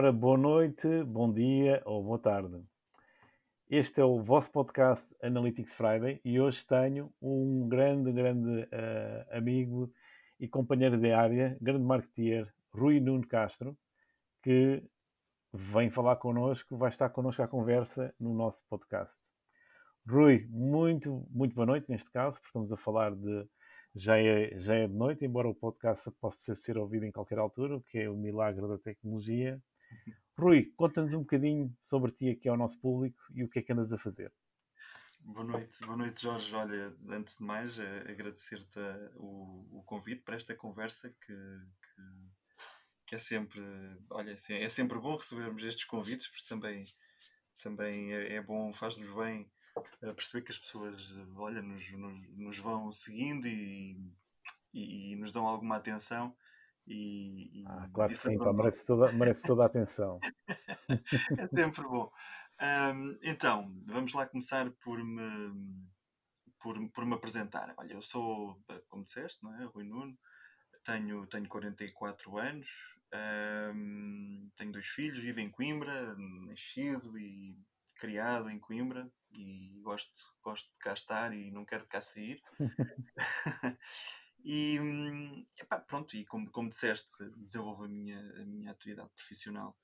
Ora, boa noite, bom dia ou boa tarde. Este é o vosso podcast Analytics Friday e hoje tenho um grande, grande uh, amigo e companheiro de área, grande marketeer, Rui Nuno Castro, que vem falar connosco, vai estar connosco à conversa no nosso podcast. Rui, muito, muito boa noite neste caso, porque estamos a falar de. Já é, já é de noite, embora o podcast possa ser ouvido em qualquer altura, o que é o milagre da tecnologia. Rui, conta-nos um bocadinho sobre ti aqui ao nosso público e o que é que andas a fazer. Boa noite, boa noite Jorge. Olha, antes de mais, eh, agradecer-te eh, o, o, convite para esta conversa que, que, que, é sempre, olha, é sempre bom recebermos estes convites, porque também, também é, é bom, faz-nos bem eh, perceber que as pessoas, olha, nos, nos, nos vão seguindo e, e, e, nos dão alguma atenção e, e ah, claro que sim, pá, merece, toda, merece toda a atenção. é sempre bom. Um, então, vamos lá começar por me, por, por me apresentar. Olha, eu sou, como disseste, não é? Rui Nuno, tenho, tenho 44 anos, um, tenho dois filhos, vivo em Coimbra, nascido e criado em Coimbra e gosto, gosto de cá estar e não quero de cá sair. E epá, pronto, e como, como disseste, desenvolvo a minha, a minha atividade profissional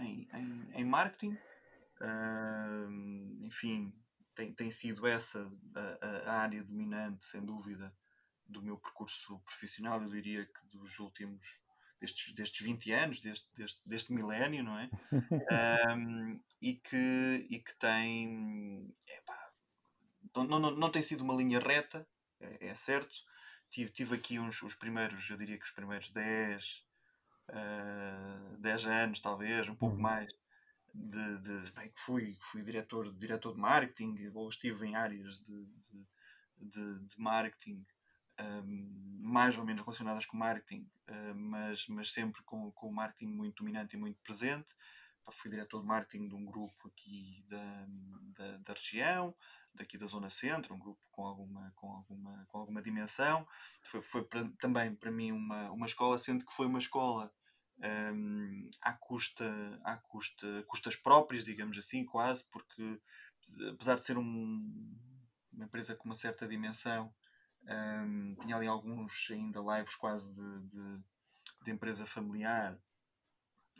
em, em, em marketing. Uh, enfim, tem, tem sido essa a, a, área dominante, sem dúvida, do meu percurso profissional. Eu diria que dos últimos, destes, destes 20 anos, deste, deste, deste milénio, não é? um, e, que, e que tem. Epá, não, não, não tem sido uma linha reta, é, é certo tive, tive aqui uns, os primeiros, eu diria que os primeiros 10, uh, 10 anos, talvez, um pouco uhum. mais, de, de, bem, que fui, fui diretor, diretor de marketing, ou estive em áreas de, de, de marketing um, mais ou menos relacionadas com marketing, uh, mas, mas sempre com, com o marketing muito dominante e muito presente. Fui diretor de marketing de um grupo aqui da, da, da região, daqui da zona centro, um grupo com alguma, com alguma, com alguma dimensão. Foi, foi pra, também para mim uma, uma escola, sendo que foi uma escola um, à custa, à custa, custas próprias, digamos assim, quase, porque apesar de ser um, uma empresa com uma certa dimensão, um, tinha ali alguns ainda lives quase de, de, de empresa familiar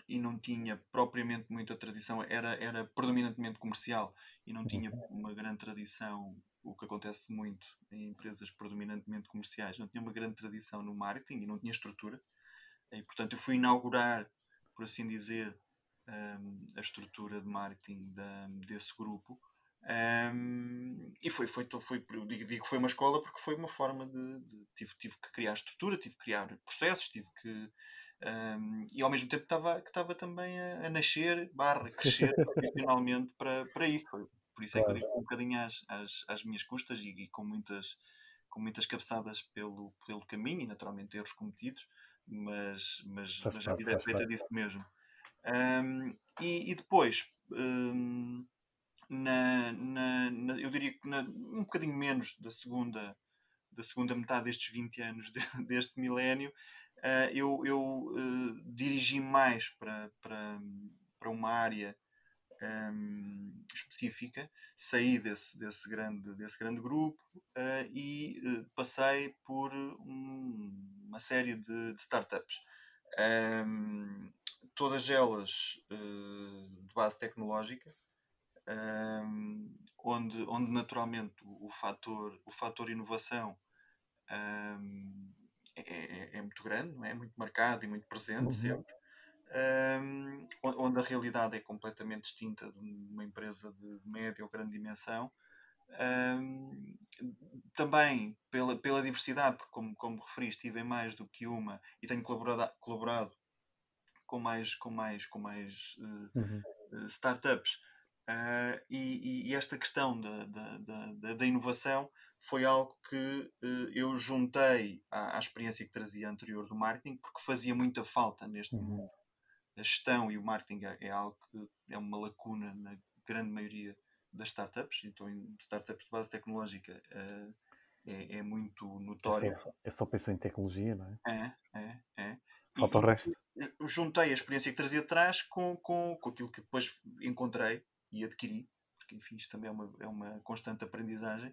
e não tinha propriamente muita tradição, era, era predominantemente comercial e não tinha uma grande tradição, o que acontece muito em empresas predominantemente comerciais, não tinha uma grande tradição no marketing e não tinha estrutura. E, portanto, eu fui inaugurar, por assim dizer, um, a estrutura de marketing da, desse grupo. Um, e foi, foi, foi, digo, digo que foi uma escola porque foi uma forma de, de, tive, tive que criar estrutura, tive que criar processos, tive que um, e ao mesmo tempo estava, que estava também a, a nascer, barra, crescer profissionalmente para, para isso. Por isso é que eu digo um bocadinho às, às, às minhas custas e, e, com, muitas, com muitas cabeçadas pelo, pelo caminho e naturalmente erros cometidos, mas, mas, mas a vida é feita disso mesmo. Um, e, e, depois, um, na, na, na, eu diria que na, um bocadinho menos da segunda, da segunda metade destes 20 anos de, deste milénio, uh, eu, eu uh, dirigi mais para, para, para uma área um, específica, saí desse, desse, grande, desse grande grupo uh, e passei por um, uma série de, de startups. Um, todas elas de base tecnológica, onde, onde naturalmente o, o, fator, o fator inovação é, é, é, muito grande, é? muito marcado e muito presente uhum. sempre. Um, onde a realidade é completamente distinta de uma empresa de média ou grande dimensão. Um, também pela, pela diversidade, porque, como, como referiste, tive em mais do que uma e tenho colaborado, colaborado com mais, com mais, com mais uh, uhum. uh, startups. Uh, e, e, esta questão da, da, da, da inovação foi algo que uh, eu juntei à, à, experiência que trazia anterior do marketing, porque fazia muita falta neste uhum. mundo. A gestão e o marketing é, é, algo que é uma lacuna na grande maioria das startups, então em startups de base tecnológica uh, é, é, muito notório. É só, é só em tecnologia, não é? É, é, é. Falta e, o resto. juntei a experiência que trazia de trás com, com, com aquilo que depois encontrei e adquiri, porque enfim, isto também é uma, é uma constante aprendizagem.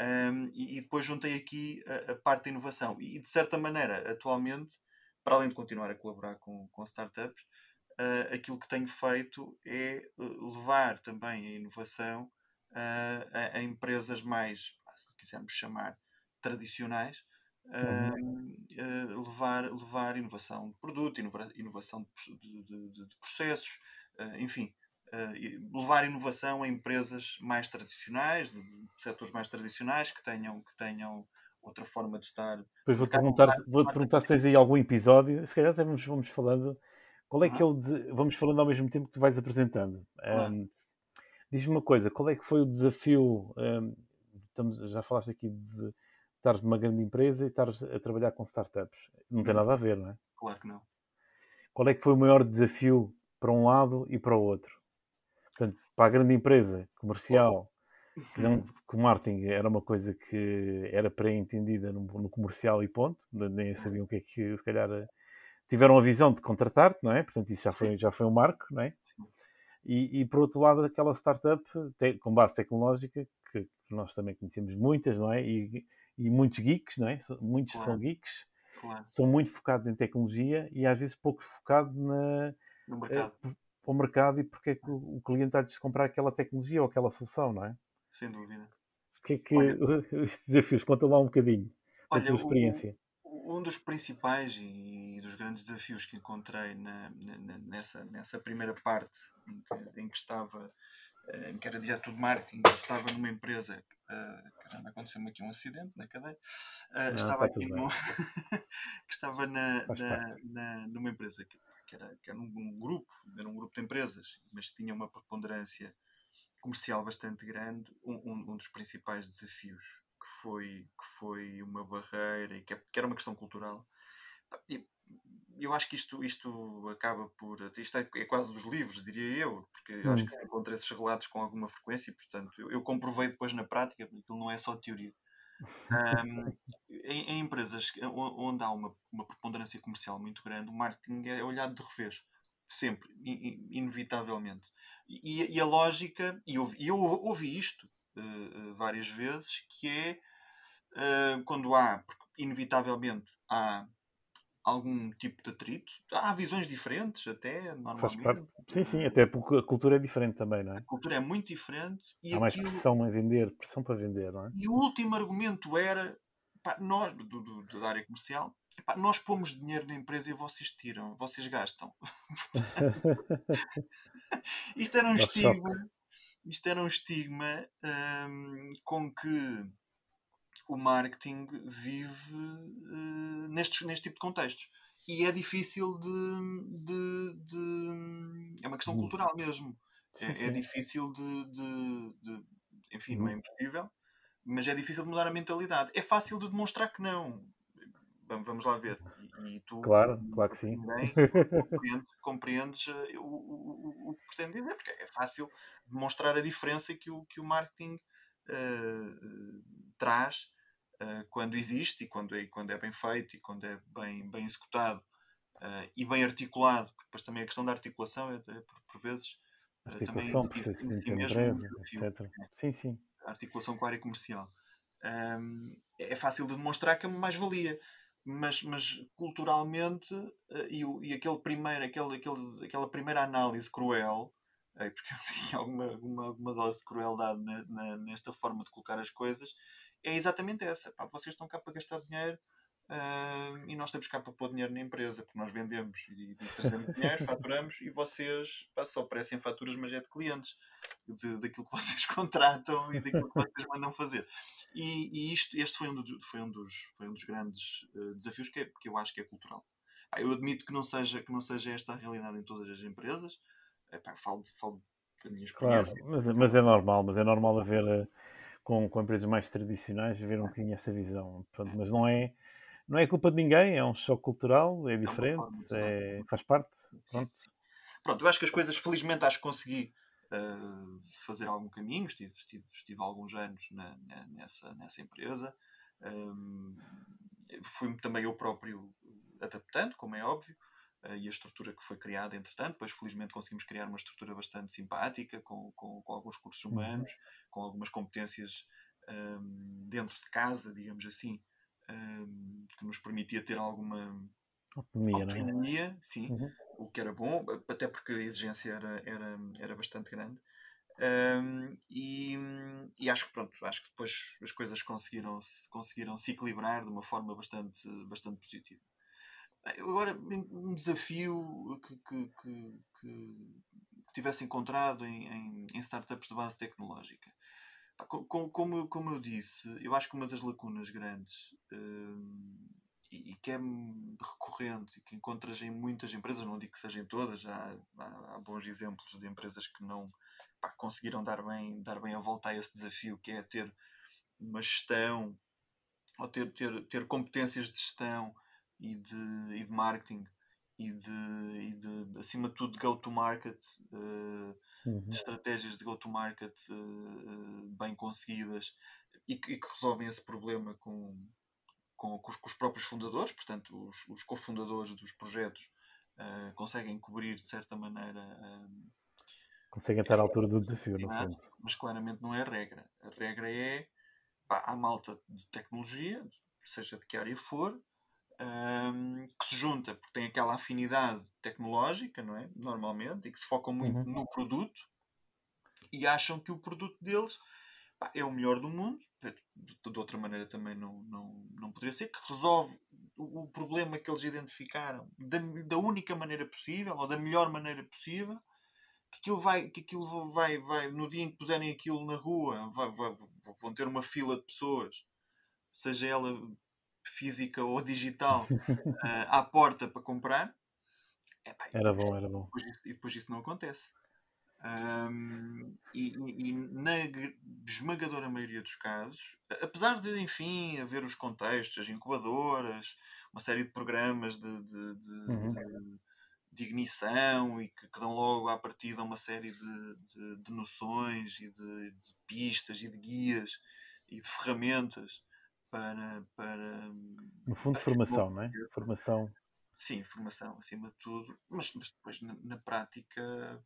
Um, e, e, depois juntei aqui a, a, parte da inovação. E de certa maneira, atualmente, para além de continuar a colaborar com, com startups, uh, aquilo que tenho feito é levar também a inovação uh, a, a, empresas mais, se quisermos chamar, tradicionais, uhum. uh, levar, levar inovação de produto, inovação de, de, de, de processos, enfim, levar inovação a empresas mais tradicionais, de setores mais tradicionais, que tenham, que tenham outra forma de estar. Depois vou-te perguntar, vou -te perguntar se tens aí algum episódio, se calhar até vamos, vamos falando. Qual é que é o. Vamos falando ao mesmo tempo que tu vais apresentando. Um, Diz-me uma coisa, qual é que foi o desafio? Um, estamos, já falaste aqui de estares numa grande empresa e estares a trabalhar com startups. Não tem uhum. nada a ver, não é? Claro que não. Qual é que foi o maior desafio para um lado e para o outro? Portanto, para a grande empresa comercial, que, não, que o marketing era uma coisa que era pré-entendida no, no, comercial e ponto, nem sabiam o que é que, se calhar, tiveram a visão de contratar-te, não é? Portanto, isso já foi, já foi um marco, não é? E, e por outro lado, aquela startup te, com base tecnológica, que, nós também conhecemos muitas, não é? E, e muitos geeks, não é? Muitos claro. são geeks, claro. são muito focados em tecnologia e às vezes pouco focados na, no mercado. Para o mercado e porque é que o cliente há de comprar aquela tecnologia ou aquela solução, não é? Sem dúvida. O que é que Olha, os desafios? Conta lá um bocadinho da tua experiência. O, um dos principais e dos grandes desafios que encontrei na, na, nessa, nessa primeira parte em que, em que estava, eh, em que era diretor de marketing, estava numa empresa Uh, caramba, aconteceu-me aqui um acidente na cadeira. Uh, estava aqui no, que estava na, na, na, numa empresa que que era, que era um, um, grupo, era um grupo de empresas, mas tinha uma preponderância comercial bastante grande, um, um, dos principais desafios que foi, que foi uma barreira e que, é, que era uma questão cultural. E, eu acho que isto, isto acaba por. Isto é, é, quase dos livros, diria eu, porque hum. acho que se encontra esses relatos com alguma frequência e, portanto, eu, eu comprovei depois na prática, porque aquilo não é só teoria. Um, em, em, empresas onde há uma, uma preponderância comercial muito grande, o marketing é olhado de revés. Sempre, in, inevitavelmente. E, e, a lógica, e eu, eu ouvi isto uh, várias vezes, que é uh, quando há, porque inevitavelmente há algum tipo de atrito. Há visões diferentes, até, normalmente. Sim, sim, até porque a cultura é diferente também, não é? A cultura é muito diferente. E Há mais pressão a vender, pressão para vender, não é? E o último argumento era, pá, nós, do, do, da área comercial, pá, nós pomos dinheiro na empresa e vocês tiram, vocês gastam. isto era um estigma, isto era um estigma um, com que o marketing vive uh, nestes, neste tipo de contextos. E é difícil de. de, de é uma questão cultural mesmo. É, é, difícil de, de, de, Enfim, não é hum. impossível, mas é difícil de mudar a mentalidade. É fácil de demonstrar que não. Vamos lá ver. E, e tu, claro, claro que sim. Também, compreendes, compreendes eh, o, o, o, que pretendo dizer, porque é fácil demonstrar a diferença que o, que o marketing uh, traz uh, quando existe e quando é, quando é bem feito e quando é bem, bem executado uh, e bem articulado, porque depois também a questão da articulação é, por, por, vezes uh, também existe em si mesmo. Né? Sim, sim. A articulação com a área comercial. Um, é fácil de demonstrar que é uma mais-valia. Mas, mas culturalmente e, e aquele primeiro, aquele, aquele, aquela primeira análise cruel porque tem alguma, alguma, alguma dose de crueldade na, na, nesta forma de colocar as coisas, é exatamente essa. Pá, vocês estão cá para gastar dinheiro uh, e nós estamos cá para pôr dinheiro na empresa, porque nós vendemos e, e trazemos dinheiro, faturamos e vocês pá, só oferecem faturas, mas é de clientes, de, daquilo que vocês contratam e daquilo que vocês mandam fazer. E, e isto, este foi um, do, foi um, dos, foi um dos grandes uh, desafios que, é, que eu acho que é cultural. eu admito que não, seja, que não seja esta a realidade em todas as empresas. Epá, falo, falo da minha experiência. Claro, mas, mas é normal, mas é normal haver eh, com, com empresas mais tradicionais ver um bocadinho essa visão. Pronto, mas não é, não é culpa de ninguém, é um choque cultural, é diferente, é, faz parte. Pronto. Sim, sim. pronto, eu acho que as coisas, felizmente, acho que consegui uh, fazer algum caminho. Estive, estive, estive alguns anos na, na, nessa, nessa empresa. Um, fui-me também eu próprio adaptando, como é óbvio. uh, e a estrutura que foi criada, entretanto. Depois, felizmente, conseguimos criar uma estrutura bastante simpática, com, com, com alguns cursos uhum. humanos. Com algumas competências um, dentro de casa, digamos assim, um, que nos permitia ter alguma autonomia, é? autonomia é? sim, uhum. o que era bom, até porque a exigência era, era, era bastante grande. Um, e, e, acho que pronto, acho que depois as coisas conseguiram -se, conseguiram se equilibrar de uma forma bastante, bastante positiva. Agora, um desafio que, que, que, que tivesse encontrado em, em, em, startups de base tecnológica. Como, como, como eu disse, eu acho que uma das lacunas grandes um, e, que é recorrente e que encontras em muitas empresas, não digo que sejam todas, há, há, há bons exemplos de empresas que não pá, conseguiram dar bem, dar bem a volta a esse desafio, que é ter uma gestão ou ter, ter, ter competências de gestão e de, e de marketing e de, e de, acima de tudo, de go-to-market, uh, uhum. de estratégias de go-to-market uh, bem conseguidas e que, e que, resolvem esse problema com, com, com, os, com os, próprios fundadores, portanto, os, os cofundadores dos projetos uh, conseguem cobrir de certa maneira. Conseguem estar à altura do desafio, no fundo. Mas claramente não é a regra. A regra é pá, a malta de tecnologia, seja de que área for, um, que se junta porque tem aquela afinidade tecnológica, não é? Normalmente, e que se focam muito uhum. no produto e acham que o produto deles pá, é o melhor do mundo de outra maneira também não, não, não poderia ser, que resolve o, o problema que eles identificaram da, da única maneira possível, ou da melhor maneira possível, que aquilo vai, que aquilo vai, vai no dia em que puserem aquilo na rua, vai, vai, vão ter uma fila de pessoas, seja ela física ou digital, uh, à porta para comprar. Epá, era bom, era bom. Depois isso, e depois isso não acontece. Um, e, e, na esmagadora maioria dos casos, apesar de, enfim, haver os contextos, as incubadoras, uma série de programas de, de, de, uhum. de, ignição e que, que, dão logo à partida uma série de, noções e de, pistas e de guias e de ferramentas para. para no fundo, para formação, não é? Formação. Sim, formação acima de tudo, mas, mas depois na, na prática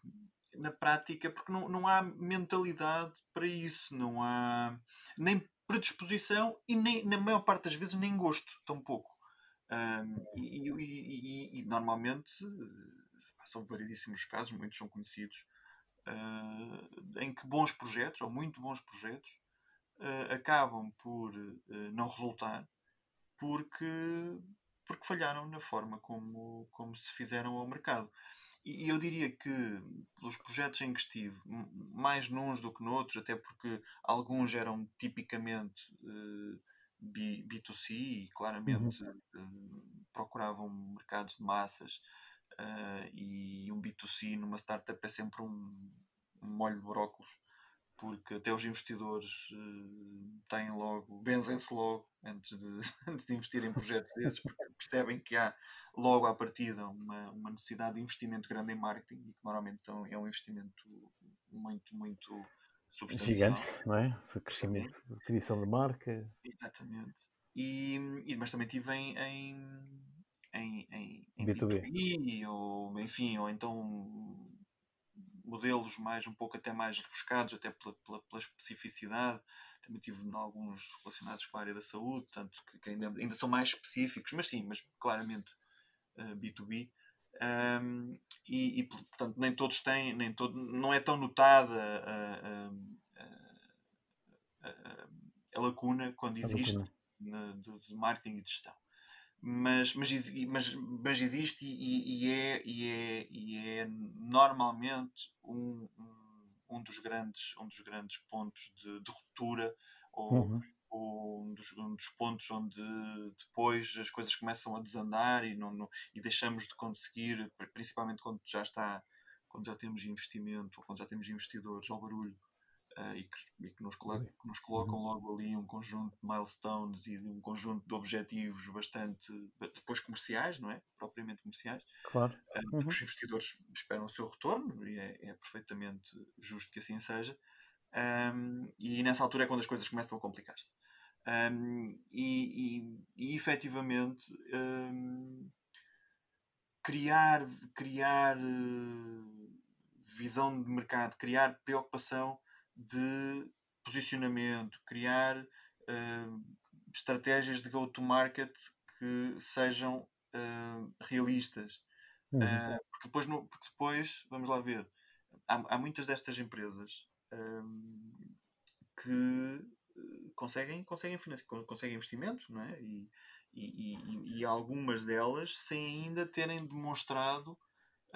na prática, porque não, não há mentalidade para isso, não há nem predisposição e nem, na maior parte das vezes nem gosto, tão pouco. Um, e, e, e, e, normalmente são variedíssimos casos, muitos são conhecidos, uh, em que bons projetos, ou muito bons projetos, uh, acabam por uh, não resultar porque, porque falharam na forma como, como se fizeram ao mercado. E eu diria que, pelos projetos em que estive, mais nuns do que noutros, até porque alguns eram tipicamente uh, B, B2C e claramente uhum. uh, procuravam mercados de massas, uh, e um B2C numa startup é sempre um, um molho de brócolos porque até os investidores uh, têm logo, benzem-se logo antes de, antes de investir em projetos desses, porque percebem que há logo à partida uma, uma necessidade de investimento grande em marketing e que normalmente é um investimento muito, muito substancial. Gigante, não é? Foi crescimento, criação de marca. Exatamente. E, e, mas também tive em, em, em, em, em B2B. B2B, ou enfim, ou então modelos mais um pouco até mais rebuscados, até pela, pela, pela especificidade. Também tive alguns relacionados com a área da saúde, tanto que, que ainda, ainda, são mais específicos, mas sim, mas claramente uh, eh, B2B. Um, e, e, portanto nem todos têm, nem todo, não é tão notada a, a, a, a lacuna quando existe lacuna. Na, de, de marketing e de gestão mas, mas, mas, mas existe e, e, é, e, é, e é normalmente um, um, um, dos, grandes, um dos grandes pontos de, de ruptura ou, uhum. ou um, dos, um dos pontos onde depois as coisas começam a desandar e, não, não, e deixamos de conseguir, principalmente quando já está quando já temos investimento ou quando já temos investidores ao barulho uh, e, que, e que, nos colo que, nos colocam uhum. logo ali um conjunto de milestones e um conjunto de objetivos bastante depois comerciais, não é? Propriamente comerciais. Claro. Uh, porque uhum. os investidores esperam o seu retorno e é, é perfeitamente justo que assim seja. Um, e nessa altura é quando as coisas começam a complicar-se. Um, e, e, e efetivamente um, criar, criar uh, visão de mercado, criar preocupação de posicionamento, criar uh, estratégias de go-to-market que sejam uh, realistas. Uhum. Uh, porque, depois, no, porque depois, vamos lá ver, há, há muitas destas empresas que conseguem, conseguem, conseguem investimento, não é? E, e, e, e, algumas delas sem ainda terem demonstrado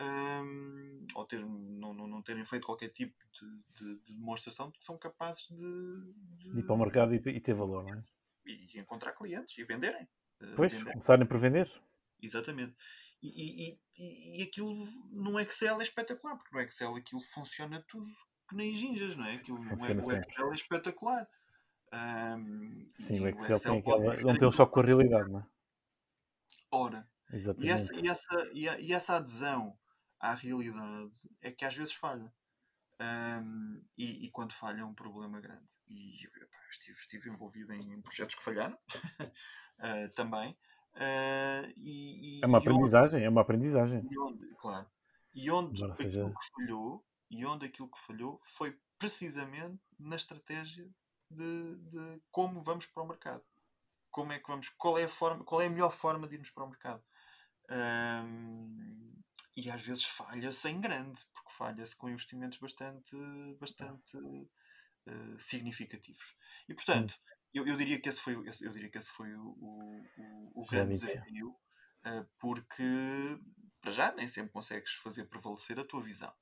um, ou ter, não, não, não, terem feito qualquer tipo de, de, de demonstração de que são capazes de, de, ir para o mercado e, e ter valor, não é? E, encontrar clientes e venderem. Eh, pois, venderem. começarem por vender. Exatamente. E, e, e, aquilo no Excel é espetacular, porque no Excel aquilo funciona tudo que nem ginjas, não é? Aquilo, no Excel é espetacular. Um, Sim, o Excel, o Excel tem aquela. Não tem só com a realidade, não é? Ora, e essa, e, essa, e, essa adesão à realidade é que às vezes falha. Um, e, e, quando falha é um problema grande. E eu, estive, estive envolvido em, em projetos que falharam uh, também. Uh, e, é uma aprendizagem, onde, é uma aprendizagem. Onde, claro. E onde Agora aquilo seja... que falhou, e onde aquilo que falhou foi precisamente na estratégia de, de, como vamos para o mercado. Como é que vamos, qual é a forma, qual é a melhor forma de irmos para o mercado? Um, e às vezes falha-se em grande, porque falha-se com investimentos bastante, bastante uh, significativos. E portanto, eu, eu, diria que esse foi, eu diria que esse foi o, o, o grande desafio, uh, porque para já nem sempre consegues fazer prevalecer a tua visão.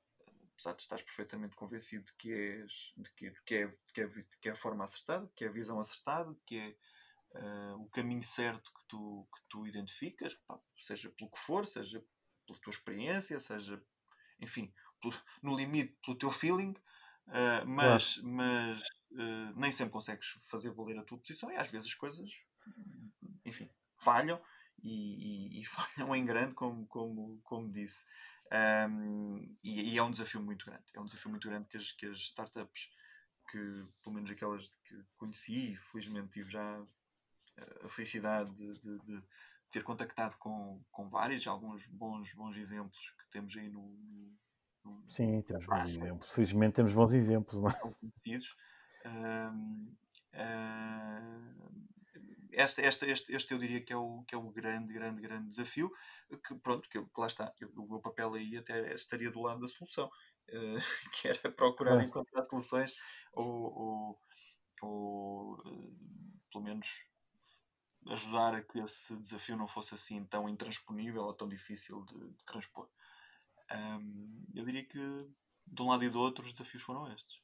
Apesar de estares perfeitamente convencido de que, és, de que, de que, é, de que, é, de que é a forma acertada, de que é a visão acertada, de que é uh, o caminho certo que tu, que tu identificas, pá, seja pelo que for, seja pela tua experiência, seja, enfim, pelo, no limite pelo teu feeling, uh, mas, claro. mas uh, nem sempre consegues fazer valer a tua posição e às vezes as coisas, enfim, falham e, e, e falham em grande, como, como, como disse. Um, e, e, é um desafio muito grande. É um desafio muito grande que as, que as startups, que pelo menos aquelas que conheci, felizmente tive já eh, a felicidade de, de, de, ter contactado com, com vários, alguns bons, bons exemplos que temos aí no. no Sim, temos bons exemplos. Felizmente temos bons exemplos. Não é? conhecidos. Um, uh, este, este, este, este eu diria que é, o, que é o grande, grande, grande desafio, que pronto, que, que lá está, eu, o meu papel aí até estaria do lado da solução, uh, que era procurar encontrar soluções ou, ou, ou uh, pelo menos ajudar a que esse desafio não fosse assim tão intransponível ou tão difícil de, de transpor. Um, eu diria que de um lado e do outro os desafios foram estes.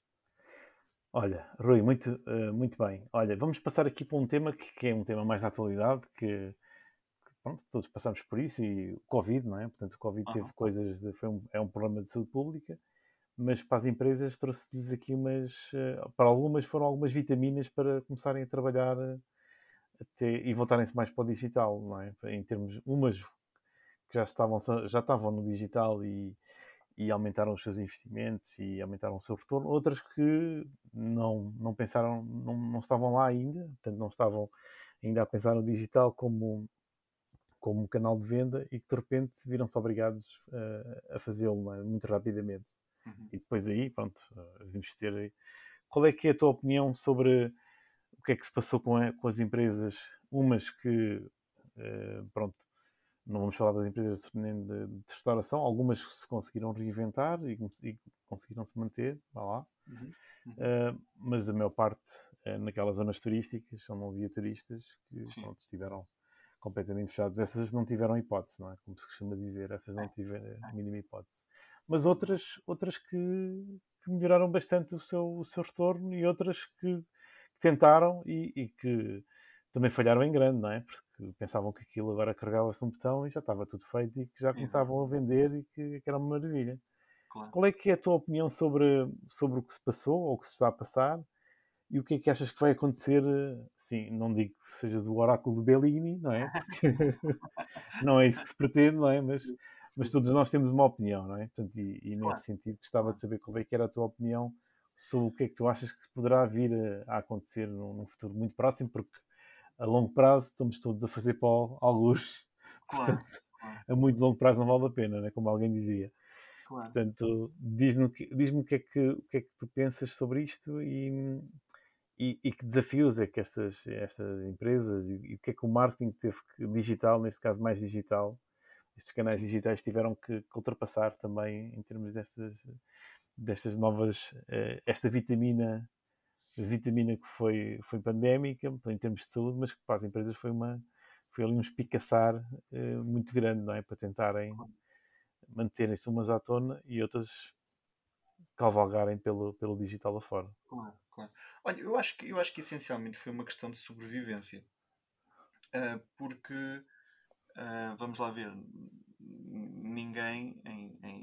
Olha, Rui, muito, uh, muito bem. Olha, vamos passar aqui para um tema que, que é um tema mais da atualidade, que, que, pronto, todos passamos por isso, e o Covid, não é? Portanto, o Covid teve coisas, de, foi um, é um problema de saúde pública, mas para as empresas trouxe-lhes aqui umas, uh, para algumas foram algumas vitaminas para começarem a trabalhar uh, até, e voltarem-se mais para o digital, não é? Em termos, umas que já estavam, já estavam no digital e e aumentaram os seus investimentos e aumentaram o seu retorno, outras que não, não pensaram, não, não estavam lá ainda, portanto não estavam ainda a pensar no digital como, como um canal de venda e que de repente viram-se obrigados uh, a fazê-lo é? muito rapidamente. Uhum. E depois aí, pronto, uh, vamos ter aí. Qual é que é a tua opinião sobre o que é que se passou com, a, com as empresas, umas que, uh, pronto, não vamos falar das empresas de, de, restauração, algumas se conseguiram reinventar e, e conseguiram se manter, vá lá, uhum. Uh, mas a maior parte uh, naquelas zonas turísticas, só não havia turistas que pronto, estiveram completamente fechados. Essas não tiveram hipótese, não é? Como se costuma dizer, essas não é. tiveram a é. mínima hipótese. Mas outras, outras que, que melhoraram bastante o seu, o seu retorno e outras que, que tentaram e, e que também falharam em grande, não é? Porque pensavam que aquilo agora carregava-se um botão e já estava tudo feito e que já começavam a vender e que, que era uma maravilha. Claro. Qual é que é a tua opinião sobre, sobre o que se passou ou o que se está a passar e o que é que achas que vai acontecer? Sim, não digo que sejas o oráculo de Bellini, não é? não é isso que se pretende, não é? Mas, mas todos nós temos uma opinião, não é? Portanto, e, e nesse claro. sentido gostava de saber qual é que era a tua opinião sobre o que é que tu achas que poderá vir a, a acontecer num, num futuro muito próximo, porque a longo prazo estamos todos a fazer pó alguns. Claro. a muito longo prazo não vale a pena, né? como alguém dizia. Claro. Portanto, diz-me diz o, que é que, o que é que tu pensas sobre isto e, e, e que desafios é que estas, estas empresas e, e, o que é que o marketing teve que, digital, neste caso mais digital, estes canais digitais tiveram que, que ultrapassar também em termos destas, destas novas, uh, esta vitamina, vitamina que foi, foi pandémica em termos de saúde, mas que para as empresas foi uma foi ali um espicaçar uh, muito grande, não é? Para tentarem manterem-se umas à tona e outras cavalgarem pelo, pelo digital afora. Claro, claro. Olha, eu acho, que, eu acho que essencialmente foi uma questão de sobrevivência. Uh, porque, uh, vamos lá ver, ninguém em, em,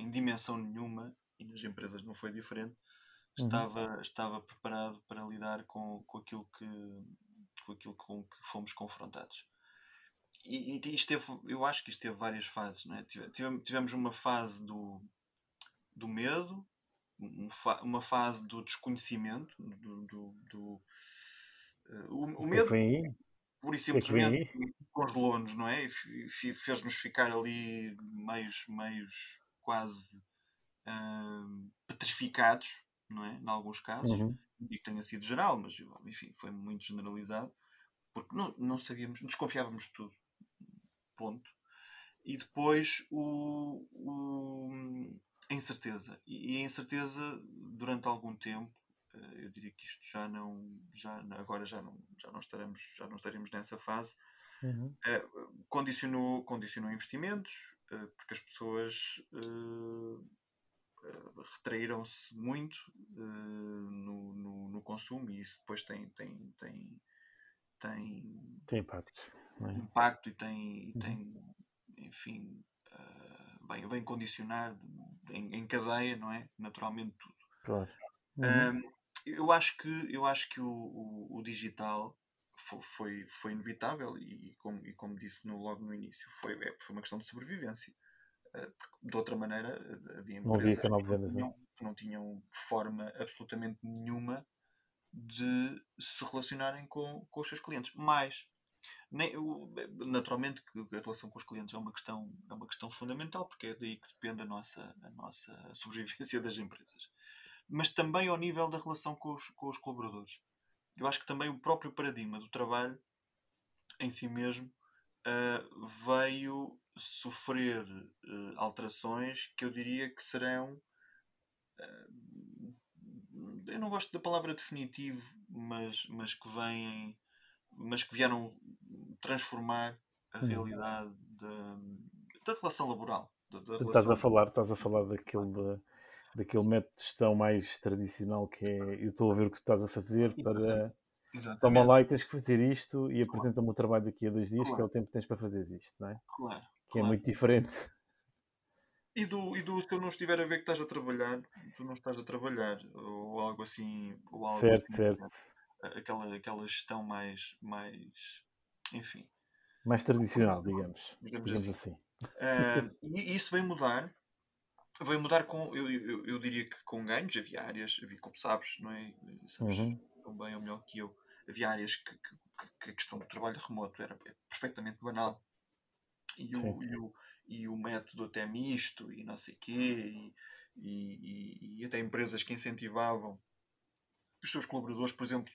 em, dimensão nenhuma, e nas empresas não foi diferente, uhum. estava, uhum. estava preparado para lidar com, com aquilo que com aquilo com que fomos confrontados e, e isto teve, eu acho que isto teve várias fases. Não é? tivemos, uma fase do, do medo, uma fase do desconhecimento, do, do, do uh, o, o, medo por e simplesmente congelou-nos, não é? E fez-nos ficar ali meios, meios quase uh, petrificados, não é? Em alguns casos. Uhum. Não digo que tenha sido geral, mas enfim, foi muito generalizado porque não, não sabíamos, desconfiávamos de tudo ponto. E depois o, o, a incerteza. E, a incerteza, durante algum tempo, eh, eu diria que isto já não, já, agora já não, já não, estaremos, já não estaremos nessa fase, uhum. Eh, condicionou, condicionou investimentos, porque as pessoas retraíram-se muito no, no, no, consumo e isso depois tem, tem, tem, tem, tem impacto é? impacto e tem, uhum. tem enfim, uh, bem, vem condicionar em, em, cadeia, não é? Naturalmente tudo. Claro. Uhum. eu acho que, eu acho que o, o, o digital foi, foi inevitável e, como, e como disse no, logo no início, foi, é, foi uma questão de sobrevivência. Uh, de outra maneira havia empresas não havia canal de vendas, não, que não tinham forma absolutamente nenhuma de se relacionarem com, com os seus clientes. Mais, nem, naturalmente que a relação com os clientes é uma questão, é uma questão fundamental, porque é daí que depende a nossa, a nossa sobrevivência das empresas. Mas também ao nível da relação com os, com os colaboradores. Eu acho que também o próprio paradigma do trabalho em si mesmo uh, veio sofrer uh, alterações que eu diria que serão. Uh, eu não gosto da palavra definitivo, mas, mas que vêm mas que vieram transformar a hum. realidade da, da relação laboral. Da, da relação... Estás a falar, estás a falar daquele, de, daquele método de gestão mais tradicional que é eu estou a ver o que tu estás a fazer para Exatamente. toma lá e tens que fazer isto e apresenta-me o trabalho daqui a dois dias, claro. que é o tempo que tens para fazer isto, não é? Claro. Que é claro. é muito diferente. E do, e do se eu não estiver a ver que estás a trabalhar, tu não estás a trabalhar, ou algo assim. Ou algo certo, assim, certo. Aquela, aquela gestão mais, mais enfim. Mais tradicional, digamos. Digamos, digamos assim. assim. Uh, e isso veio mudar. Veio mudar com, eu, eu, eu, diria que com ganhos. Havia áreas, havia, como sabes, não é? Sabes uhum. tão bem ou melhor que eu. Havia áreas que, que, que a questão do trabalho remoto era perfeitamente banal. E o, e o, e o método até misto e não sei quê. E, e, e, até empresas que incentivavam os seus colaboradores, por exemplo,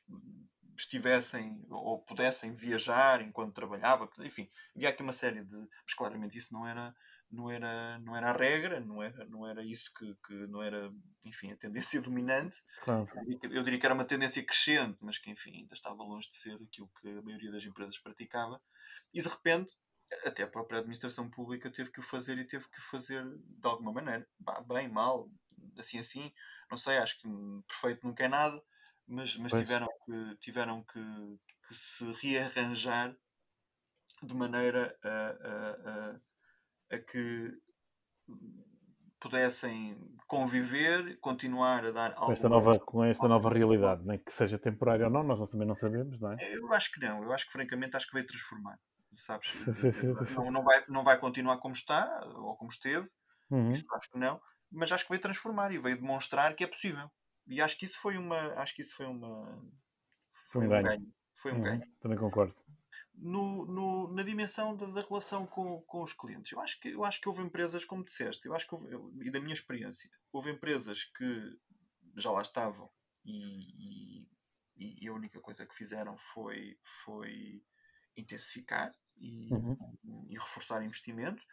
estivessem ou pudessem viajar enquanto trabalhava, enfim, havia aqui uma série de. Mas claramente isso não era, não era, não era a regra, não era, não era isso que, que não era, enfim, a tendência dominante. Claro. Eu diria que era uma tendência crescente, mas que, enfim, ainda estava longe de ser aquilo que a maioria das empresas praticava. E de repente, até a própria administração pública teve que o fazer e teve que o fazer de alguma maneira. Bem, mal, assim, assim, não sei, acho que perfeito nunca é nada mas, mas tiveram, que, tiveram que, que, se rearranjar de maneira a, a, a, a que pudessem conviver, continuar a dar com esta nova com esta nova realidade, nem que seja temporária ou não, nós também não sabemos, não é? Eu acho que não, eu acho que francamente acho que veio transformar, sabes? não, não, vai, não vai continuar como está ou como esteve, uhum. isso acho que não, mas acho que veio transformar e veio demonstrar que é possível. E acho que isso foi uma. Acho que isso foi uma. Foi, um, ganho. ganho. Foi um uhum, ganho. Também concordo. No, no, na dimensão da, da relação com, com os clientes. Eu acho, que, eu acho que houve empresas, como disseste, eu acho que houve, eu, e da minha experiência, houve empresas que já lá estavam e, e, e a única coisa que fizeram foi, foi intensificar e, uhum. e reforçar investimento.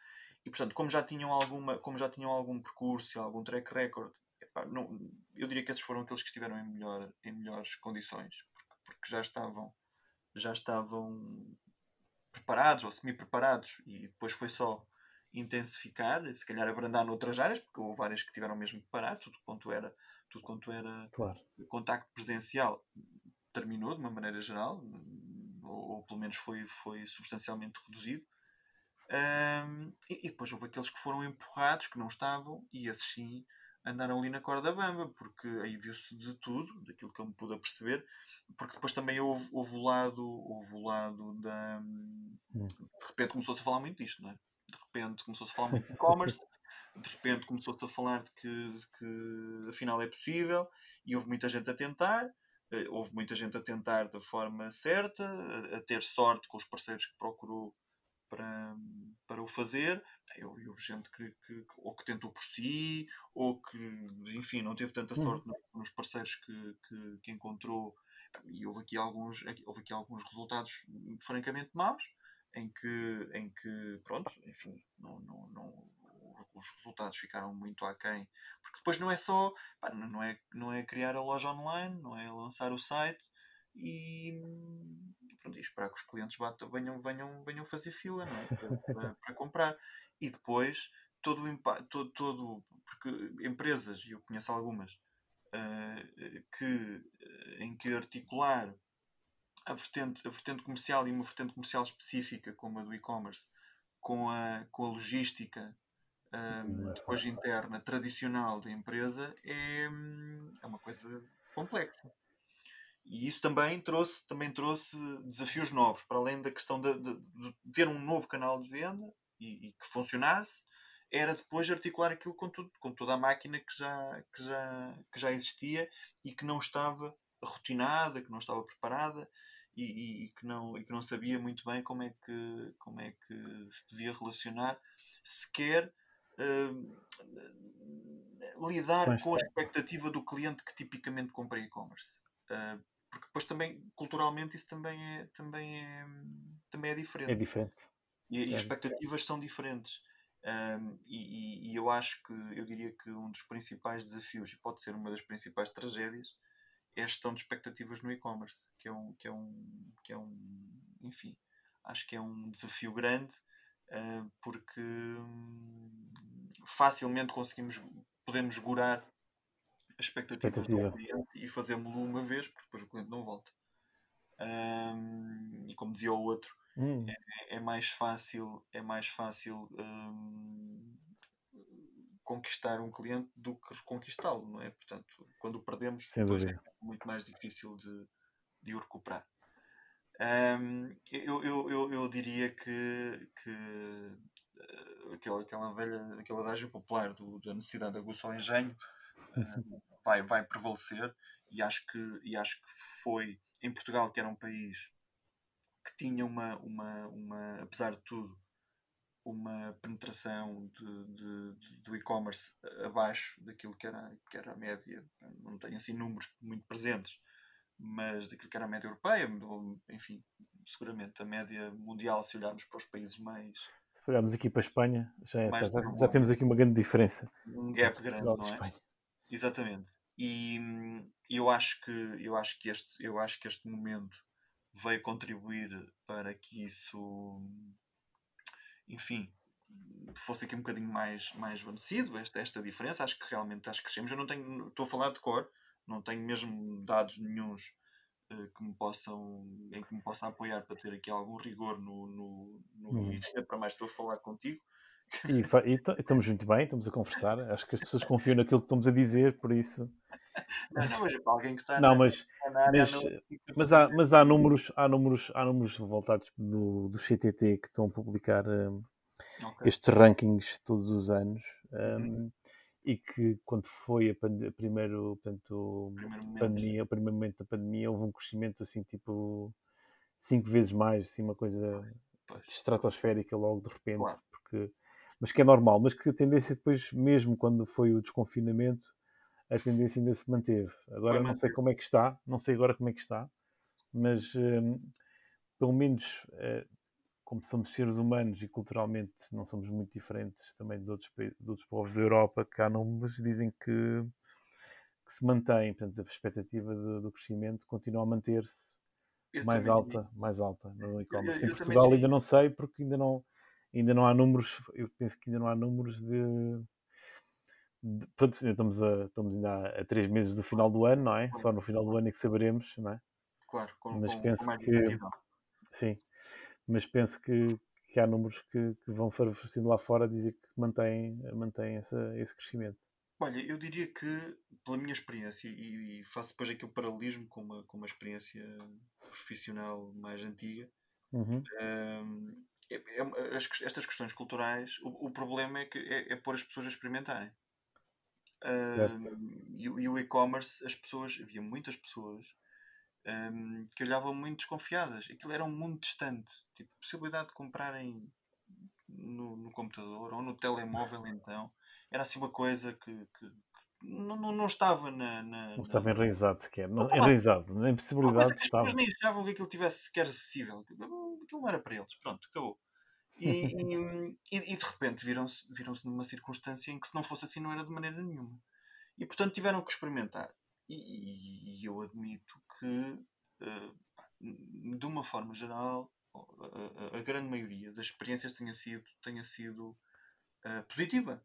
E portanto, como já tinham alguma, como já tinham algum percurso, algum track record, epá, não, eu diria que esses foram aqueles que estiveram em, melhor, em melhores condições, porque, porque já estavam já estavam preparados ou semi-preparados e depois foi só intensificar, se calhar abrandar noutras áreas, porque houve áreas que tiveram mesmo que parar, tudo quanto era, tudo quanto era claro. contacto presencial terminou de uma maneira geral, ou, ou pelo menos foi, foi substancialmente reduzido. Um, e, e, depois houve aqueles que foram empurrados, que não estavam, e esses sim andaram ali na corda bamba, porque aí viu-se de tudo, daquilo que eu me pude aperceber, porque depois também houve, houve o lado, houve o lado da. Hum. De repente começou-se a falar muito disto, não é? De repente começou-se a falar muito de e-commerce, de repente começou-se a falar de que, que afinal é possível, e houve muita gente a tentar, eh, houve muita gente a tentar da forma certa, a, a ter sorte com os parceiros que procurou para, para o fazer. Eu gente que, que, ou que tentou por si, ou que, enfim, não teve tanta uhum. sorte nos parceiros que, que, que encontrou. E houve aqui alguns, houve aqui alguns resultados francamente maus, em que, em que pronto, enfim, não, não, não, os resultados ficaram muito aquém. Porque depois não é só, pá, não, é, não é criar a loja online, não é lançar o site e pronto, e esperar que os clientes batam, venham, venham, venham fazer fila não é? para, para, para comprar. E depois todo o impacto, todo, todo, porque empresas, e eu conheço algumas, uh, que, eh, em que articular a vertente, a vertente comercial e uma vertente comercial específica, como a do e-commerce, com a, com a logística um, eh, depois interna tradicional da empresa, é, é uma coisa complexa. E isso também trouxe, também trouxe desafios novos, para além da questão de, de, de ter um novo canal de venda e, e, que funcionasse, era depois articular aquilo com, tudo, com toda a máquina que já, que, já, que já existia e que não estava rotinada, que não estava preparada e, e, e, que, não, e que não sabia muito bem como é que, como é que se devia relacionar, sequer uh, lidar com a expectativa do cliente que tipicamente compra e-commerce. Uh, porque depois também culturalmente isso também é também é também é diferente é diferente. e, e as expectativas são diferentes um, e, e, eu acho que eu diria que um dos principais desafios e pode ser uma das principais tragédias é a gestão de expectativas no e-commerce que é um que é um que é um enfim acho que é um desafio grande uh, porque um, facilmente conseguimos podemos segurar expectativas Expectativa. do cliente e fazemos-lo uma vez, porque depois o cliente não volta. Um, e como dizia o outro, hum. é, é, mais fácil, é mais fácil um, conquistar um cliente do que reconquistá-lo, não é? Portanto, quando o perdemos, é muito mais difícil de, de o recuperar. Um, eu, eu, eu, eu, diria que, que uh, aquela, aquela velha, aquele adágio popular do, da necessidade de aguçar o engenho vai, vai prevalecer e acho, que, e acho que foi em Portugal, que era um país que tinha uma, uma, uma apesar de tudo, uma penetração de, de, de do e-commerce abaixo daquilo que era, que era a média. Não tenho assim números muito presentes, mas daquilo que era a média europeia, enfim, seguramente a média mundial, se olharmos para os países mais. Se olharmos aqui para a Espanha, já, é, já, já, temos aqui uma grande diferença. Um gap grande, não é? Exatamente. E eu acho que eu acho que este eu acho que este momento veio contribuir para que isso, enfim, fosse aqui um bocadinho mais mais vencido esta esta diferença. Acho que realmente acho que crescemos. Eu não tenho estou a falar de cor, não tenho mesmo dados nenhums uh, que me possam em que me possa apoiar para ter aqui algum rigor no no, no uhum. para mais estou a falar contigo e, e, estamos muito bem, estamos a conversar. Acho que as pessoas confiam naquilo que estamos a dizer, por isso. Não, não, mas para alguém que está não, na, mas, na área mas, mas, há, mas há números, há números, há números voltados do, do CTT que estão a publicar um, okay. estes rankings todos os anos. Um, uhum. E que quando foi a, pand a primeiro, portanto, primeiro pandemia, o primeiro momento da pandemia, houve um crescimento assim tipo cinco vezes mais, assim, uma coisa Pois. estratosférica logo de repente, Claro. porque, mas que é normal, mas que a tendência depois, mesmo quando foi o desconfinamento, a tendência ainda se manteve. Agora não sei como é que está, não sei agora como é que está, mas hum, pelo menos eh, como somos seres humanos e culturalmente não somos muito diferentes também de outros, de outros povos da Europa, que há números dizem que, que se mantém, portanto a perspectiva do, do crescimento continua a manter-se mais alta, mais alta no e-commerce. Em Portugal ainda não sei porque ainda não, ainda não há números, eu penso que ainda não há números de, de- pronto, estamos, a, estamos ainda a, três meses do final do ano, não é? Só no final do ano é que saberemos, não é? Claro, com, Mas com, penso com que-. Sim, mas penso que, que há números que, que vão favorecendo lá fora a dizer que mantém, mantém essa, esse crescimento. Olha, eu diria que, pela minha experiência, e, e faço depois aqui o paralelismo com uma, com uma experiência profissional mais antiga, Uhum. hum, estas questões culturais, o, o problema é que é, é pôr as pessoas a experimentarem. Hum, e, o- e o e-commerce, as pessoas, havia muitas pessoas hum, que olhavam muito desconfiadas. Aquilo era um mundo distante. Tipo, a possibilidade de comprarem no, no computador ou no telemóvel, então, era assim uma coisa que- que não, não, não estava na. na- Não estava enraizado sequer, não, Opa, enraizado, nem uma coisa possibilidade que as pessoas nem achavam que aquilo tivesse sequer acessível. Aquilo não era para eles. Pronto, acabou. E, e- e- e de repente viram-se viram numa circunstância em que se não fosse assim não era de maneira nenhuma. E portanto tiveram que experimentar. E, e- eu admito que, pá, de uma forma geral, a, a- a grande maioria das experiências tenha sido, tenha sido eh, positiva.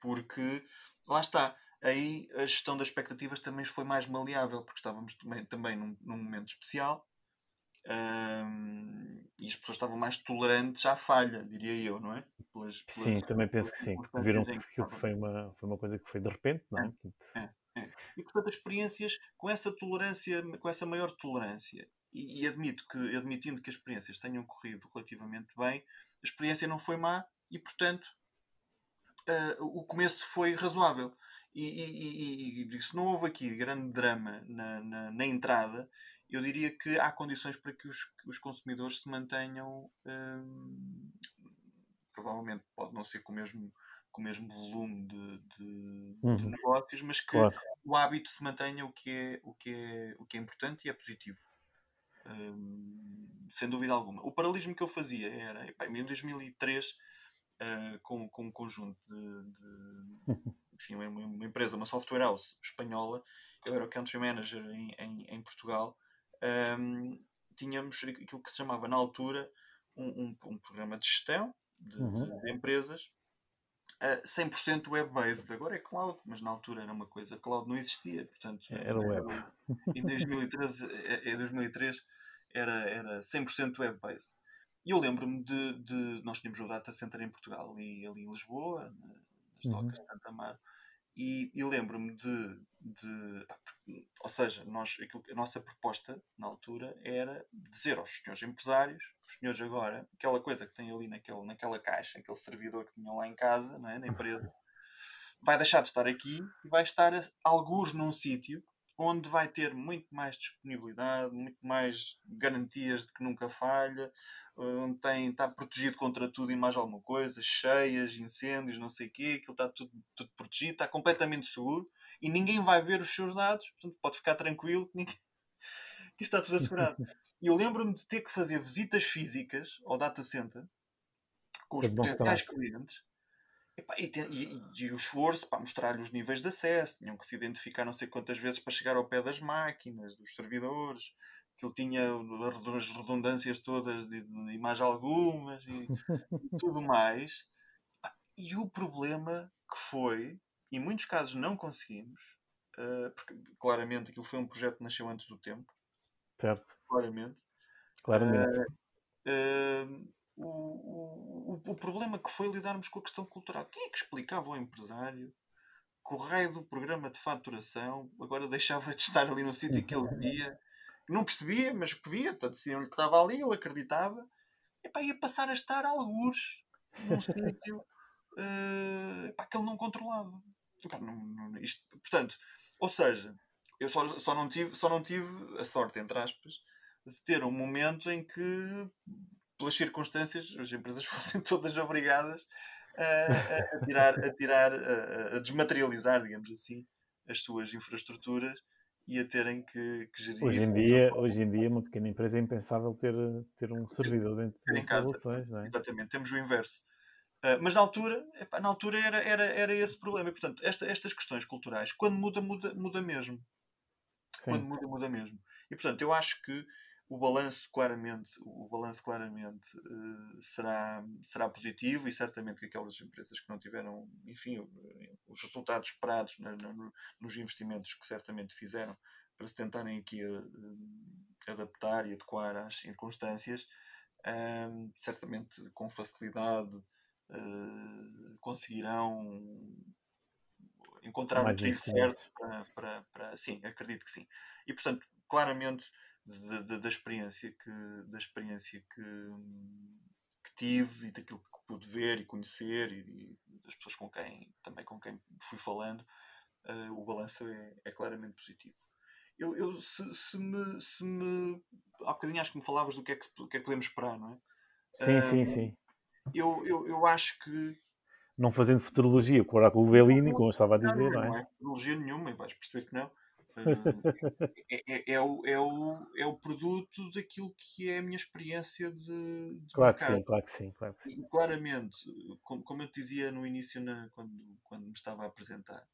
Porque lá está. Aí a gestão das expectativas também foi mais maleável, porque estávamos também, também num, num momento especial ahm, e as pessoas estavam mais tolerantes à falha, diria eu, não é? Pelas, Sim, pelas- também penso que sim, que viram que aquilo foi uma, foi uma coisa que foi de repente, não é? Portanto, E portanto, as experiências com essa tolerância, com essa maior tolerância, e, e admito que, admitindo que as experiências tenham corrido relativamente bem, a experiência não foi má e, portanto, ah, o começo foi razoável. E, e, e- se não houve aqui grande drama na, na, na entrada, eu diria que há condições para que os, que os consumidores se mantenham. hum, provavelmente pode não ser com o mesmo, com o mesmo volume de, de- de Uhum. negócios, mas que claro, o hábito se mantenha, o que é, o que é, o que é importante e é positivo. Hum, sem dúvida alguma. O paralelismo que eu fazia era, em 2003, eh, com, com um conjunto de, de- enfim, uma, uma empresa, uma software house espanhola, eu era o country manager em, em, em Portugal, hum, tínhamos aquilo que se chamava na altura um, um, um programa de gestão de, Uhum. de empresas eh, 100% web-based. Agora é cloud, mas na altura era uma coisa, cloud não existia, portanto era web. em 2013, eh, em 2003 era, era 100% web-based. E eu lembro-me de, de- Nós tínhamos o data center em Portugal, ali, ali em Lisboa, nas Uhum. docas de Santa Amaro, e, e lembro-me de, de- Ou seja, nós, aquilo, a nossa proposta na altura era dizer aos senhores empresários, os senhores agora, aquela coisa que tem ali naquele, naquela caixa, aquele servidor que tinham lá em casa, não é, na empresa, vai deixar de estar aqui e vai estar a- algures num sítio onde vai ter muito mais disponibilidade, muito mais garantias de que nunca falha, onde tem, está protegido contra tudo e mais alguma coisa, cheias, incêndios, não sei o quê, aquilo está tudo, tudo protegido, está completamente seguro e ninguém vai ver os seus dados, portanto pode ficar tranquilo que, ninguém... que está tudo assegurado. E eu lembro-me de ter que fazer visitas físicas ao data center com os que potenciais clientes Epá, E, e- e- e o esforço para mostrar-lhe os níveis de acesso, tinham que se identificar não sei quantas vezes para chegar ao pé das máquinas, dos servidores, que ele tinha as redundâncias todas de, de- e mais algumas e, e tudo mais. E o problema que foi, em muitos casos não conseguimos, eh, porque claramente aquilo foi um projeto que nasceu antes do tempo, certo, claramente. claramente. Uh, o, o, o problema que foi lidarmos com a questão cultural. Quem é que explicava ao empresário que o raio do programa de faturação agora deixava de estar ali no sítio que ele via? Não percebia, mas que via, portanto, diziam-lhe que estava ali, ele acreditava. Epá, ia passar a estar algures num sítio uh, que ele não controlava. Epá, não- não- isto- portanto, ou seja, eu só, só, não tive, só não tive a sorte, entre aspas, de ter um momento em que, pelas circunstâncias, as empresas fossem todas obrigadas a, a tirar, a, tirar a, a, desmaterializar, digamos assim, as suas infraestruturas e a terem que, que gerir. Hoje em dia, hoje em dia, uma pequena empresa é impensável ter, ter um servidor dentro das instalações, não é? Exatamente, temos o inverso. Uh, mas na altura, epá, na altura era, era, era esse problema. E, portanto, esta, estas questões culturais, quando muda, muda, muda mesmo. Sim. Quando muda, muda mesmo. E portanto, eu acho que o balanço claramente, o balanço claramente uh, será, será positivo e certamente que aquelas empresas que não tiveram, enfim, os resultados esperados no, nos investimentos que certamente fizeram para se tentarem aqui uh, adaptar e adequar às circunstâncias, uh, certamente com facilidade conseguirão encontrar o trilho certo para, para, para, sim, acredito que sim. E portanto, claramente da, da, da, experiência que da experiência que, que, tive e daquilo que pude ver e conhecer e, e das pessoas com quem também com quem fui falando uh, o balanço é, é, claramente positivo eu, eu se, se, me, se me há bocadinho acho que me falavas do que é que, que, é que podemos esperar não é? sim, uh, sim, sim eu, eu, eu acho que não fazendo futurologia com o Oráculo Bellini, como eu estava a dizer, não, não, é? Não é futurologia nenhuma, e vais perceber que não. é, é, é, o, é, o, é o produto daquilo que é a minha experiência de, de claro mercado. Que sim, claro que sim, claro que sim. E, claramente, como, como eu te dizia no início, na, quando, quando me estava a apresentar,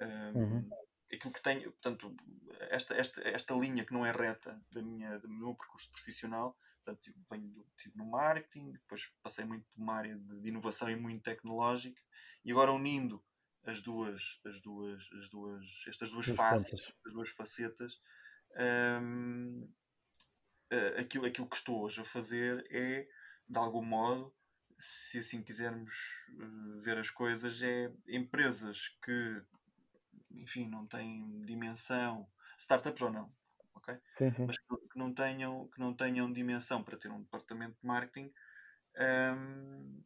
um, uhum. aquilo que tenho, portanto, esta, esta, esta linha que não é reta da minha, do meu percurso profissional, portanto, venho do, tive no marketing, depois passei muito por uma área de, de inovação e muito tecnológica, e agora unindo as duas, as duas, as duas, estas duas faces, as duas facetas, um, aquilo, aquilo que estou hoje a fazer é, de algum modo, se assim quisermos eh, ver as coisas, é empresas que, enfim, não têm dimensão, startups ou não, ok? Sim, sim. Mas que, que, não tenham, que não tenham dimensão para ter um departamento de marketing, um,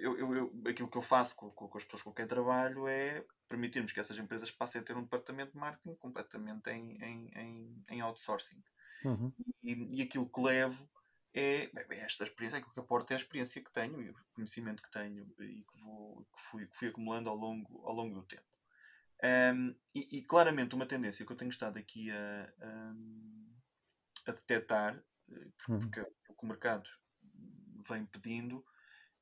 eu, eu, eu, aquilo que eu faço com, com, as pessoas com quem trabalho é permitirmos que essas empresas passem a ter um departamento de marketing completamente em, em, em, em outsourcing. Uhum. E, e, aquilo que levo é, é, esta experiência, aquilo que aporta é a experiência que tenho e o conhecimento que tenho e que, vou, que, fui, que fui acumulando ao longo, ao longo do tempo. Um, e, e, claramente uma tendência que eu tenho estado aqui a, a, a detectar, eh, porque, uhum. porque o mercado vem pedindo,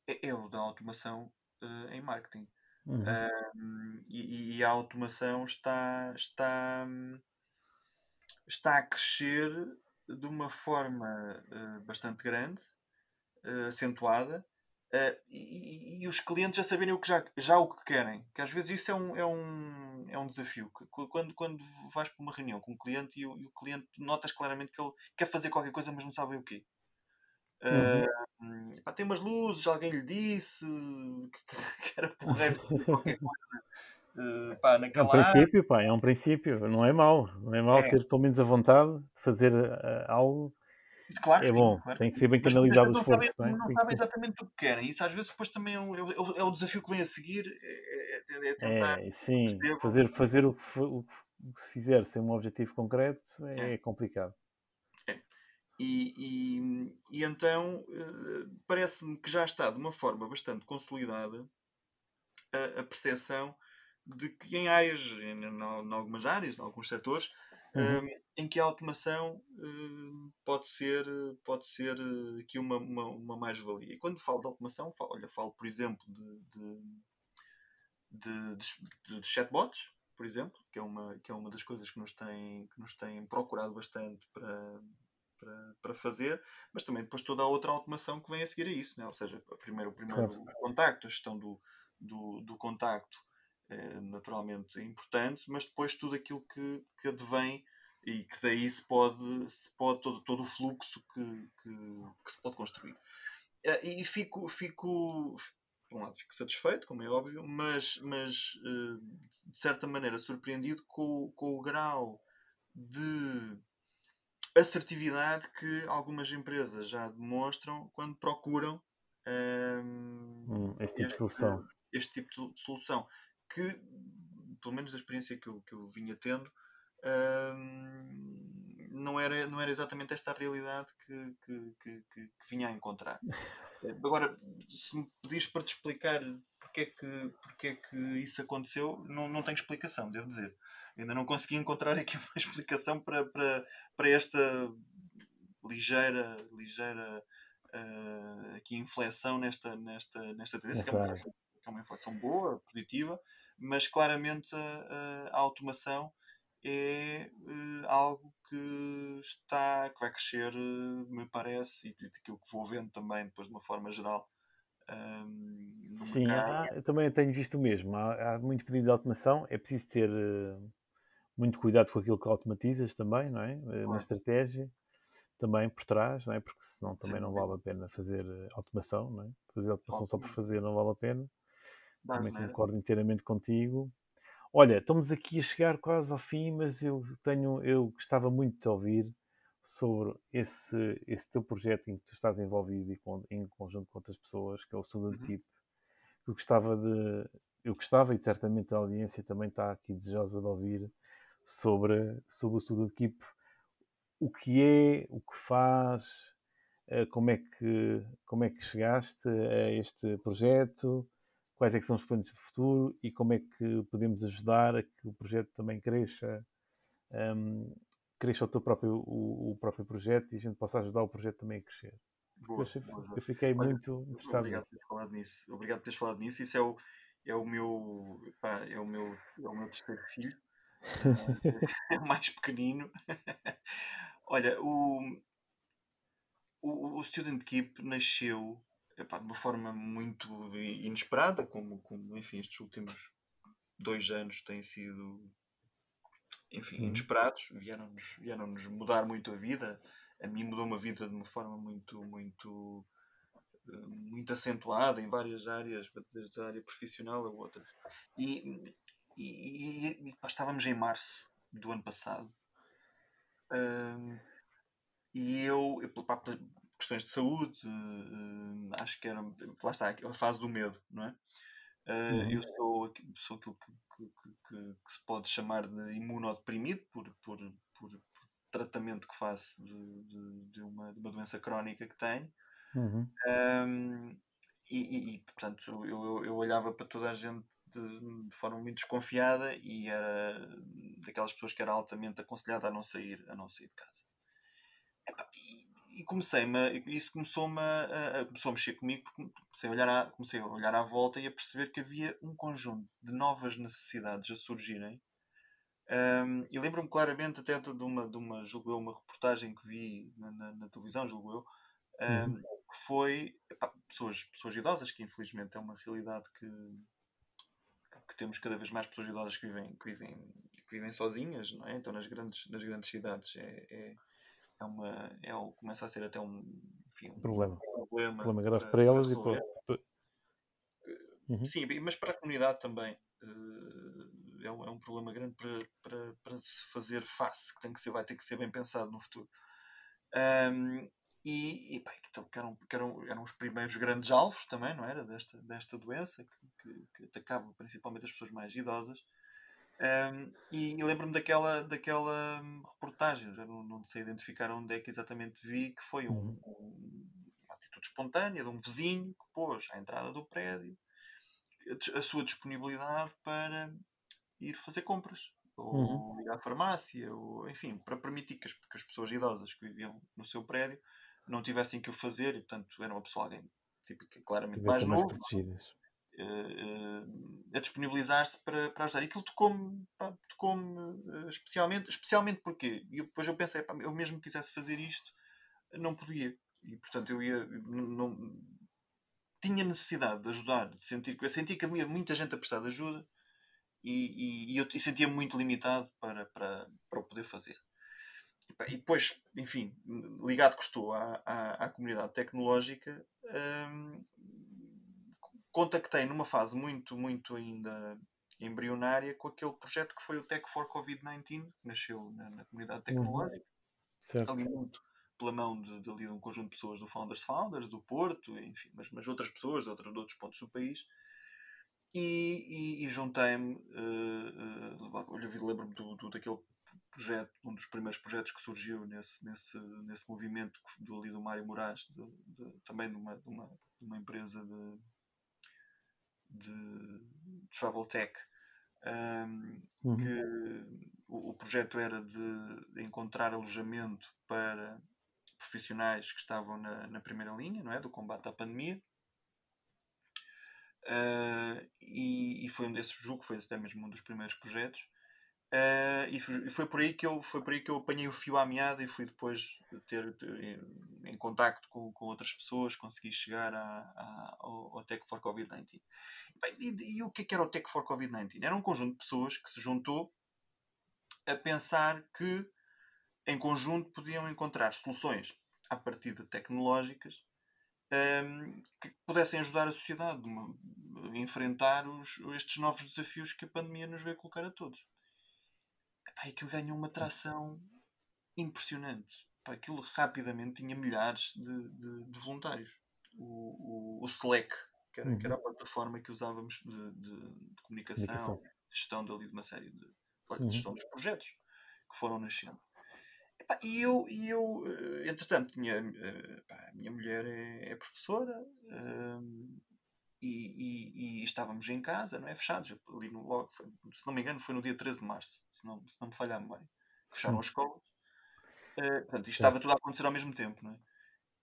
é, é o da automação uh, em marketing. Uhum. Um, e, e, a automação está, está, está a crescer de uma forma uh, bastante grande, uh, acentuada, e, e, os clientes a saberem o que já, já o que querem. Que às vezes isso é um, é um, é um desafio. Quando, quando vais para uma reunião com um cliente e o, e o cliente notas claramente que ele quer fazer qualquer coisa, mas não sabe o quê. Uhum. Uh, pá, tem umas luzes, alguém lhe disse que, que era porreiro qualquer coisa. Uh, pá, é um princípio, pá, é um princípio, não é mau, não é mau é. ter pelo menos a vontade de fazer uh, algo. Claro é sim, bom, claro. tem que ser bem canalizado o esforço. Não, não, não sabem exatamente o que querem, isso às vezes depois também é, um, é, é o desafio que vem a seguir, é, é, é tentar. É, sim, fazer, fazer o que, o que se fizer sem um objetivo concreto é, complicado. E, e, e então uh, parece-me que já está de uma forma bastante consolidada a, a percepção de que em áreas, em, em, algumas áreas, em alguns setores, uhum. um, em que a automação uh, pode ser, pode ser uh, aqui uma, uma, uma mais-valia. E quando falo de automação, falo, olha, falo por exemplo de, de, de, de, chatbots, por exemplo, que é uma, que é uma das coisas que nos tem, que nos tem procurado bastante para, para, para fazer, mas também depois toda a outra automação que vem a seguir a isso, né? ou seja, primeiro o primeiro claro. contacto, a gestão do, do, do contacto é naturalmente importante, mas depois tudo aquilo que, que advém e que daí se pode, se pode todo, todo o fluxo que, que, que se pode construir. Eh, e fico, fico, por um lado, fico satisfeito, como é óbvio, mas, mas eh, de certa maneira surpreendido com, com o grau de assertividade que algumas empresas já demonstram quando procuram um, hum, esse tipo de solução. Este tipo de solução. Que, pelo menos da experiência que eu, que eu vinha tendo, um, não era, não era exatamente esta a realidade que, que, que, que, vinha a encontrar. Agora, se me pedires para te explicar porque é que, porque é que isso aconteceu, não, não tenho explicação, devo dizer. Ainda não consegui encontrar aqui uma explicação para, para, para esta ligeira, ligeira uh, aqui inflexão nesta, nesta, nesta tendência, que é, uma inflexão, que é uma inflexão boa, positiva, mas claramente a, a automação é uh, algo que está que vai crescer, uh, me parece, e daquilo que vou vendo também depois de uma forma geral. Um, Sim, há, eu também tenho visto o mesmo. Há, há, muito pedido de automação, é preciso ter uh, muito cuidado com aquilo que automatizas também, não é? Claro. Na estratégia também por trás, não é? Porque senão também Sim, não vale a pena fazer automação, não é? Fazer automação só por fazer não vale a pena. também concordo inteiramente contigo. Olha, estamos aqui a chegar quase ao fim, mas eu tenho, eu gostava muito de ouvir sobre esse, esse teu projeto em que tu estás envolvido e com, em conjunto com outras pessoas, que é o Student uhum. Keep. Eu gostava de, eu gostava e certamente a audiência também está aqui desejosa de ouvir sobre, sobre o Student Keep, o que é, o que faz, eh, como é que, como é que chegaste a este projeto, quais é que são os planos de futuro e como é que podemos ajudar a que o projeto também cresça, um, cresça o, teu próprio, o, o, próprio projeto e a gente possa ajudar o projeto também a crescer. Boa, eu, boa, eu, fiquei Olha, muito interessado. Obrigado por teres falado nisso. Obrigado por teres falado nisso. Isso é o, é o meu pá, é o meu é o meu terceiro filho. mais pequenino. Olha, o, o, o Student Keep nasceu epá, de uma forma muito inesperada, como, como enfim, estes últimos dois anos têm sido enfim, uhum. inesperados, vieram-nos vieram -nos mudar muito a vida. A mim mudou-me a vida de uma forma muito, muito, eh, muito acentuada em várias áreas, desde a área profissional a outra. E, e, e, e estávamos em março do ano passado. Um, e eu, pá, questões de saúde, uh, acho que era, lá está, a fase do medo, não é? Uh, uhum. Eu sou, sou aquilo que, que, que, que, se pode chamar de imunodeprimido por, por, por, por tratamento que faço de, de, de, uma, de, uma, doença crónica que tenho. Uhum. Um, e, e, portanto, eu, eu, eu, olhava para toda a gente de, de, forma muito desconfiada e era daquelas pessoas que era altamente aconselhada a não sair, a não sair de casa. e, e comecei-me, isso começou-me a, a, começou a mexer comigo porque comecei a, olhar à, comecei a olhar à volta e a perceber que havia um conjunto de novas necessidades a surgirem. Um, e lembro-me claramente até de uma, de uma, julgo eu, uma reportagem que vi na, na, na televisão, julgo eu, um, uhum. que foi epá, pessoas, pessoas idosas, que infelizmente é uma realidade que, que temos cada vez mais pessoas idosas que vivem, que vivem, que vivem sozinhas, não é? Então nas grandes, nas grandes cidades é, é é uma, é, começa a ser até um, enfim, um problema. problema, problema grave para, para elas e para. Uhum. Sim, mas para a comunidade também uh, é, um, é um problema grande para, para, para se fazer face, que tem que ser, vai ter que ser bem pensado no futuro. Um, e, e então, que, eram, que eram, eram os primeiros grandes alvos também, não era? Desta, desta doença que, que, que atacava principalmente as pessoas mais idosas. Um, e, e lembro-me daquela, daquela reportagem, já não, não, sei identificar onde é que exatamente vi, que foi um, uhum. um, uma atitude espontânea de um vizinho que pôs à entrada do prédio a, a sua disponibilidade para ir fazer compras, ou uhum. ir à farmácia, ou enfim, para permitir que as, que as, pessoas idosas que viviam no seu prédio não tivessem que o fazer e, portanto, era uma pessoa alguém tipo, claramente mais novo. Uh, a disponibilizar-se para, para ajudar. E aquilo tocou-me tocou uh, especialmente, especialmente porque e depois eu pensei, pá, eu mesmo quisesse fazer isto, não podia. E portanto eu ia. Não, não tinha necessidade de ajudar, de sentir que eu sentia que havia muita gente a prestar de ajuda e, e, e eu sentia-me muito limitado para, para, para o poder fazer. E, depois, enfim, ligado que estou à, à, à comunidade tecnológica, hum, contactei numa fase muito, muito ainda embrionária com aquele projeto que foi o Tech for Covid-19, que nasceu na, na comunidade uhum. tecnológica. Certo. Ali muito pela mão de, de, de, um conjunto de pessoas do Founders Founders, do Porto, enfim, mas, mas outras pessoas de, outro, de outros pontos do país. E, e, e juntei-me, uh, uh, lembro-me do, do, daquele projeto, um dos primeiros projetos que surgiu nesse, nesse, nesse movimento do, ali do Mário Moraes, de, também de uma, de uma, de uma empresa de, de travel tech, um, uhum. que o, o, projeto era de encontrar alojamento para profissionais que estavam na, na primeira linha não é, do combate à pandemia. Uh, e, e, foi um desses, julgo que foi até mesmo um dos primeiros projetos. Uh, e, foi por aí que eu foi por aí que eu apanhei o fio à meada e fui depois ter, ter em contacto com, com outras pessoas consegui chegar a, a, ao, ao Tech for Covid-19 e, e, o que, é que era o Tech for Covid-19? Era um conjunto de pessoas que se juntou a pensar que em conjunto podiam encontrar soluções a partir de tecnológicas um, que pudessem ajudar a sociedade a enfrentar os, estes novos desafios que a pandemia nos veio colocar a todos Epá, aquilo ganhou uma tração impressionante. Epá, aquilo rapidamente tinha milhares de, de, de voluntários. O, o, o, Slack, que era, uhum. que era a uhum. plataforma que usávamos de, de comunicação, gestão dali de uma série de, uhum. gestão dos projetos que foram nascendo. E eu, e eu, eh, entretanto, tinha, eh, a minha mulher é, é professora, hum, e, e, e, estávamos em casa, não é? Fechados, ali no, logo, foi, se não me engano, foi no dia 13 de março, se não, se não me falha a memória. Fecharam as escolas. Uh, portanto, isto estava tudo a acontecer ao mesmo tempo, não é?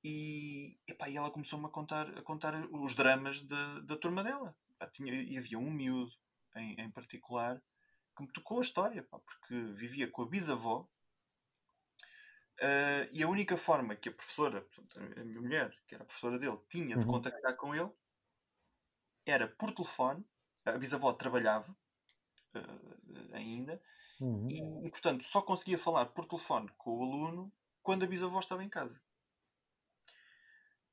E, epá, e ela começou-me a contar, a contar os dramas da, da turma dela. Epá, tinha, e havia um miúdo em, em particular que me tocou a história, pá, porque vivia com a bisavó. Uh, e a única forma que a professora, a minha mulher, que era a professora dele, tinha de uhum. contactar com ele era por telefone, a bisavó trabalhava uh, ainda, uhum. e, e, portanto só conseguia falar por telefone com o aluno quando a bisavó estava em casa.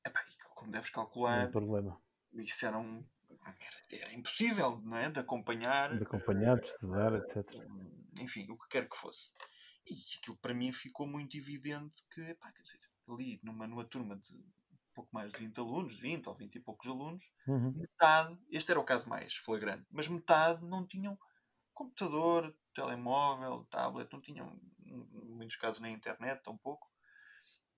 Epá, como deves calcular, isso era, um, era, era, impossível não é? de acompanhar, de acompanhar, de estudar, etc. Enfim, o que quer que fosse. E aquilo para mim ficou muito evidente que, epá, quer dizer, ali numa, numa turma de pouco mais de 20 alunos, 20 ou 20 e poucos alunos, uhum. metade, este era o caso mais flagrante, mas metade não tinham computador, telemóvel, tablet, não tinham, em muitos casos, nem internet, tão pouco.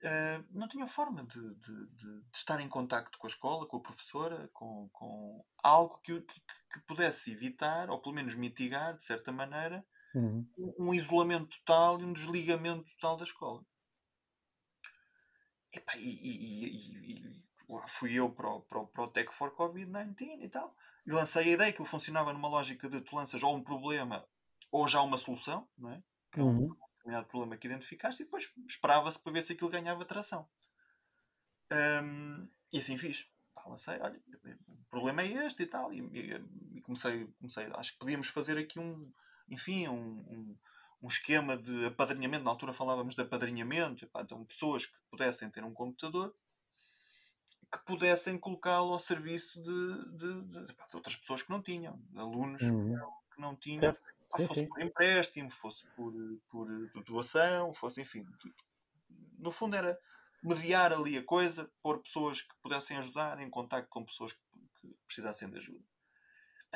Uh, não tinham forma de, de, de, de, estar em contacto com a escola, com a professora, com, com algo que, que, que, pudesse evitar, ou pelo menos mitigar, de certa maneira, uhum. um isolamento total e um desligamento total da escola. Epá, e, e, e, lá fui eu para o, para o, para o Tech for Covid-19 e tal. E lancei a ideia que ele funcionava numa lógica de tu lanças ou um problema ou já uma solução, não é? Que é um uhum. determinado problema que identificaste e depois esperava-se para ver se aquilo ganhava tração. Um, e assim fiz. Pá, lancei, olha, o problema é este e tal. E, e, comecei, comecei, acho que podíamos fazer aqui um, enfim, um, um um esquema de apadrinhamento, na altura falávamos de apadrinhamento, então pessoas que pudessem ter um computador que pudessem colocá-lo ao serviço de, de, de, de, outras pessoas que não tinham, alunos uhum. que não tinham, sim, fosse sim. por empréstimo, fosse por, por doação, fosse enfim. No fundo era mediar ali a coisa, pôr pessoas que pudessem ajudar em contato com pessoas que, que precisassem de ajuda.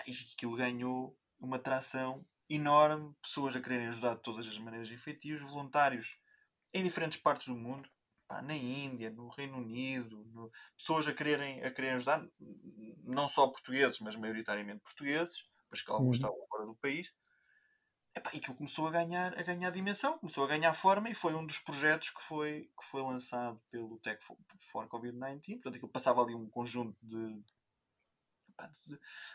E aquilo ganhou uma tração enorme, pessoas a quererem ajudar de todas as maneiras efetivas, voluntários em diferentes partes do mundo, pá, na Índia, no Reino Unido, no... pessoas a quererem, a quererem ajudar, não só portugueses, mas maioritariamente portugueses, mas que alguns uhum. estavam fora do país. Epá, e aquilo começou a ganhar, a ganhar dimensão, começou a ganhar forma e foi um dos projetos que foi, que foi lançado pelo Tech for, for Covid-19. Portanto, aquilo passava ali um conjunto de,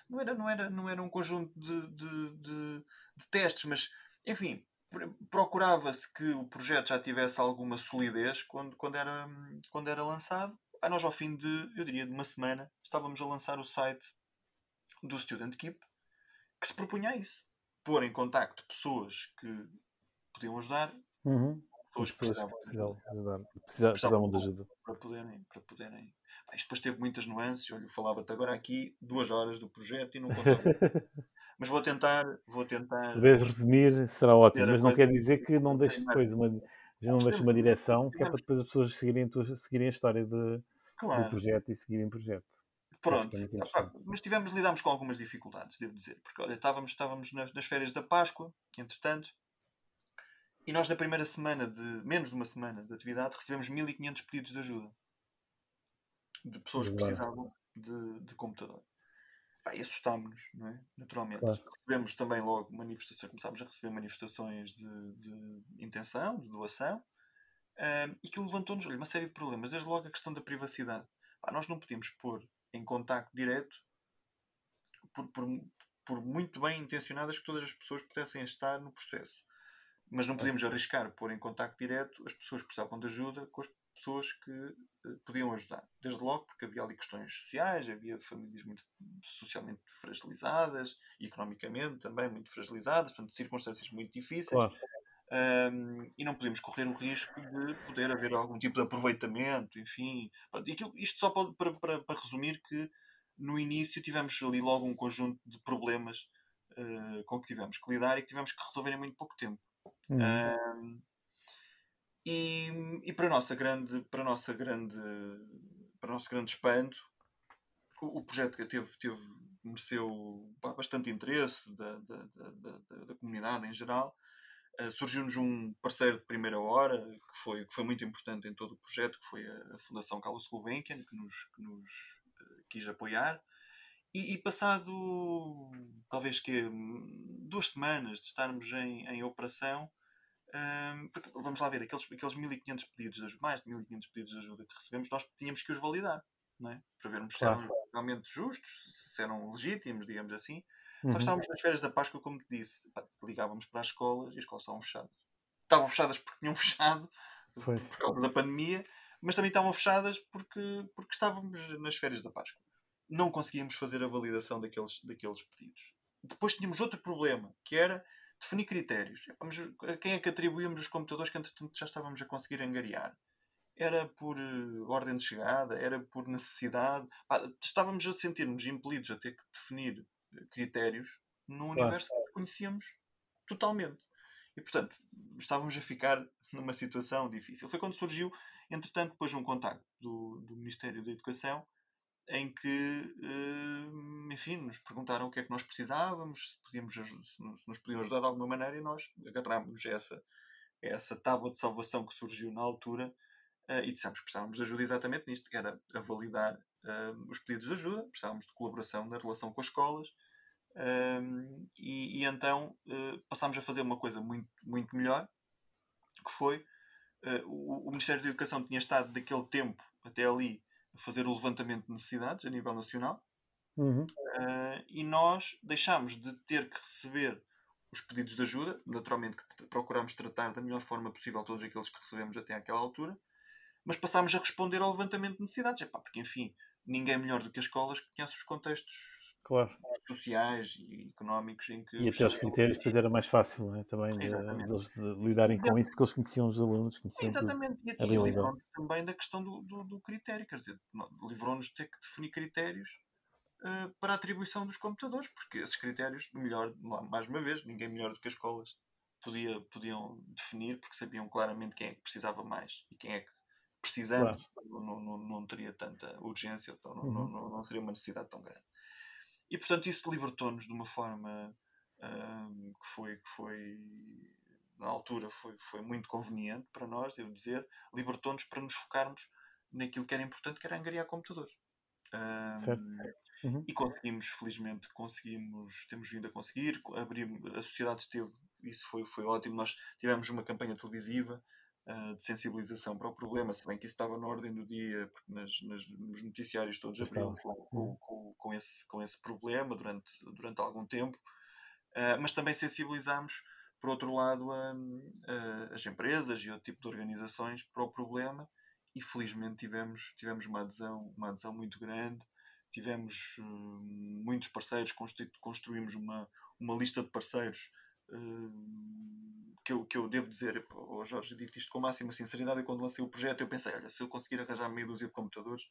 não era, não era, não era um conjunto de, de, de, de testes, mas enfim, procurava-se que o projeto já tivesse alguma solidez quando, quando, era, quando era lançado. Aí nós, ao fim de, eu diria, de uma semana, estávamos a lançar o site do Student Keep, que se propunha a isso. Pôr em contacto pessoas que podiam ajudar, uhum. pessoas que precisavam, precisavam, precisavam, precisavam de ajuda. Para poderem, para poderem isto depois teve muitas nuances. Olha, falava-te agora aqui duas horas do projeto e não contava. mas vou tentar, vou tentar. Se puderes resumir, será ótimo. Mas não quer dizer que não deixes depois uma, não deixes uma direção, que é para depois as pessoas seguirem, seguirem a história de, claro. do projeto e seguirem o projeto. Pronto, mas tivemos, lidámos com algumas dificuldades, devo dizer, porque olha, estávamos, estávamos nas, nas férias da Páscoa, entretanto, e nós na primeira semana de, menos de uma semana de atividade, recebemos 1500 pedidos de ajuda de pessoas que precisavam de, de computador. e assustámos-nos, não é? Naturalmente. Claro. Recebemos também logo manifestações, começámos a receber manifestações de, de intenção, de doação, um, e que levantou-nos uma série de problemas. Desde logo a questão da privacidade. Pá, nós não podíamos pôr em contacto direto, por, por, por, muito bem intencionadas que todas as pessoas pudessem estar no processo. Mas não podíamos arriscar pôr em contacto direto as pessoas que precisavam de ajuda com as pessoas que uh, podiam ajudar. Desde logo porque havia ali questões sociais, havia famílias muito socialmente fragilizadas, economicamente também muito fragilizadas, portanto, circunstâncias muito difíceis. Claro. Um, e não podemos correr o risco de poder haver algum tipo de aproveitamento, enfim. Aquilo, isto só pode, para, para, para, resumir que no início tivemos ali logo um conjunto de problemas uh, com que tivemos que lidar e que tivemos que resolver em muito pouco tempo. Uhum. Um, e, e para nossa grande, para nossa grande, para o nosso grande espanto, o, o projeto que teve, teve mereceu bastante interesse da, da, da, da comunidade em geral Uh, Surgiu-nos um parceiro de primeira hora, que foi, que foi muito importante em todo o projeto, que foi a, a Fundação Carlos Gulbenkian, que nos, que nos uh, quis apoiar. E, e, passado, talvez que duas semanas de estarmos em, em operação, um, porque, vamos lá ver, aqueles, aqueles 1500 pedidos de ajuda, mais de 1500 pedidos de ajuda que recebemos, nós tínhamos que os validar, não é? para vermos claro. se eram realmente justos, se eram legítimos, digamos assim. Uhum. Nós estávamos nas férias da Páscoa, como te disse, ligávamos para as escolas e as escolas estavam fechadas. Estavam fechadas porque tinham fechado Foi. por causa da pandemia, mas também estavam fechadas porque, porque estávamos nas férias da Páscoa. Não conseguíamos fazer a validação daqueles, daqueles pedidos. Depois tínhamos outro problema, que era definir critérios. Mas a quem é que atribuíamos os computadores que, entretanto, já estávamos a conseguir angariar? Era por uh, ordem de chegada? Era por necessidade? estávamos a sentir-nos impelidos a ter que definir critérios num claro. universo que conhecíamos totalmente. E, portanto, estávamos a ficar numa situação difícil. Foi quando surgiu, entretanto, depois um contacto do, do Ministério da Educação em que, eh, enfim, nos perguntaram o que é que nós precisávamos, se, podíamos, se nos podiam ajudar de alguma maneira e nós agarrámos essa, essa tábua de salvação que surgiu na altura eh, e dissemos que precisávamos de ajuda exatamente nisto, que era a validar uh, os pedidos de ajuda, precisávamos de colaboração na relação com as escolas, e, e, então passámos a fazer uma coisa muito, muito melhor, que foi o, o, Ministério da Educação tinha estado daquele tempo até ali fazer o levantamento de necessidades a nível nacional, uhum. e nós deixámos de ter que receber os pedidos de ajuda, naturalmente que procuramos tratar da melhor forma possível todos aqueles que recebemos até àquela altura, mas passámos a responder ao levantamento de necessidades, Epá, porque enfim, ninguém melhor do que as escolas que conhece os contextos claro. sociais e económicos em que. E até os critérios depois era mais fácil não é? também de, de, de lidarem com isso, porque eles conheciam os alunos. Conheciam Exatamente, e, e livrou-nos também da questão do, do, do critério, quer dizer, livrou-nos de ter que definir critérios uh, para a atribuição dos computadores, porque esses critérios, melhor, mais uma vez, ninguém melhor do que as escolas podia, podiam definir, porque sabiam claramente quem é que precisava mais e quem é que precisando, claro. não, não, não, teria tanta urgência, então não, uhum. não, não, seria uma necessidade tão grande. E portanto isso libertou-nos de uma forma um, que, foi, que foi, na altura, foi, foi muito conveniente para nós, devo dizer, libertou-nos para nos focarmos naquilo que era importante, que era angariar computadores. Um, certo. Uhum. E conseguimos, felizmente, conseguimos, temos vindo a conseguir, abrir, a sociedade esteve, isso foi, foi ótimo, nós tivemos uma campanha televisiva uh, de sensibilização para o problema, se bem que isso estava na ordem do dia, porque nas, nas nos noticiários todos abriam com, com, com, com, esse, com esse problema durante, durante algum tempo, uh, mas também sensibilizámos, por outro lado, a, a, as empresas e outro tipo de organizações para o problema e felizmente tivemos, tivemos uma, adesão, uma adesão muito grande, tivemos uh, muitos parceiros, construímos uma, uma lista de parceiros que eu, que eu devo dizer, oh Jorge, digo isto com máxima sinceridade, eu quando lancei o projeto eu pensei, olha, se eu conseguir arranjar meia dúzia de computadores,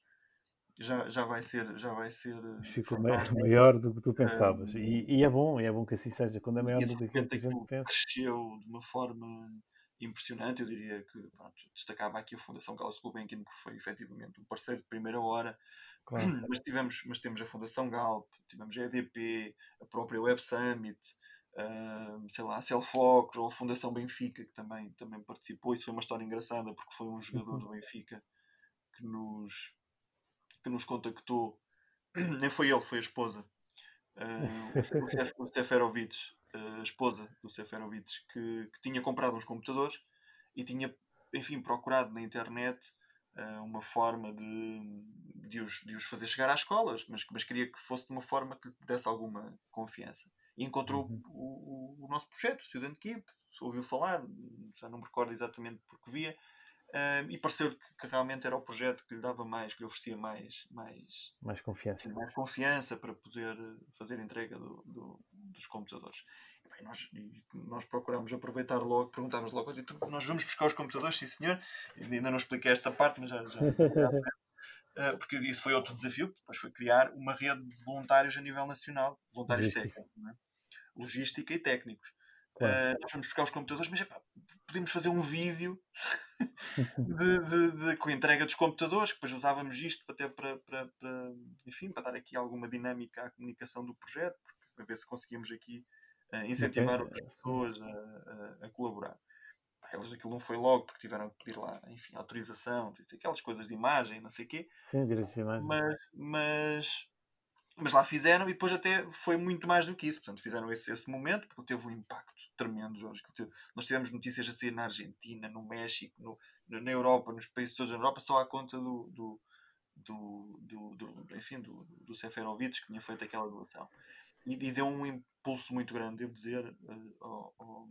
já, já vai ser já vai ser eh, ficou maior do que tu pensavas um, e, e, é bom é bom que assim seja quando é maior do que que a gente pensa cresceu de uma forma impressionante. Eu diria que pronto, destacava aqui a Fundação Carlos Gulbenkian, porque foi efetivamente um parceiro de primeira hora. Claro. Mas, tivemos, mas temos a Fundação Galp, tivemos a EDP, a própria Web Summit, uh, sei lá, a Celfocus ou a Fundação Benfica, que também, também participou. Isso foi uma história engraçada, porque foi um jogador do Benfica que nos, que nos contactou. Nem foi ele, foi a esposa. Uh, o Seferovic, a esposa do Seferovic, que, que tinha comprado uns computadores e tinha, enfim, procurado na internet uh, uma forma de, de, os, de os fazer chegar às escolas, mas, mas queria que fosse de uma forma que lhe desse alguma confiança. E encontrou uhum. o, o, o, nosso projeto, o Student Keep, ouviu falar, já não me recordo exatamente porque via, um, e pareceu que, que, realmente era o projeto que lhe dava mais, que lhe oferecia mais, mais, mais confiança. Mais confiança para poder fazer entrega do, do, dos computadores. E, bem, nós, nós procuramos aproveitar logo, perguntámos logo, nós vamos buscar os computadores, sim senhor, ainda não expliquei esta parte, mas já, já, já porque isso foi outro desafio, depois foi criar uma rede de voluntários a nível nacional, voluntários Logística. técnicos, é? logística e técnicos. Uh, nós vamos buscar os computadores, mas epá, podemos fazer um vídeo de, de, de, com a entrega dos computadores, que depois usávamos isto até para, para, para, enfim, para dar aqui alguma dinâmica à comunicação do projeto, para ver se conseguíamos aqui uh, incentivar okay. outras pessoas a, a, a colaborar. Eles aquilo não foi logo, porque tiveram que pedir lá, enfim, autorização, aquelas coisas de imagem, não sei o quê. Sim, direitos de imagem. Mas, mas mas lá fizeram e depois até foi muito mais do que isso. Portanto, fizeram esse, esse momento porque teve um impacto tremendo, Jorge. Nós tivemos notícias a sair na Argentina, no México, no, na Europa, nos países todos da Europa, só à conta do, do, do, do, do enfim, do, do Seferovic que tinha feito aquela doação. E, e, deu um impulso muito grande, devo dizer, uh, ao, ao,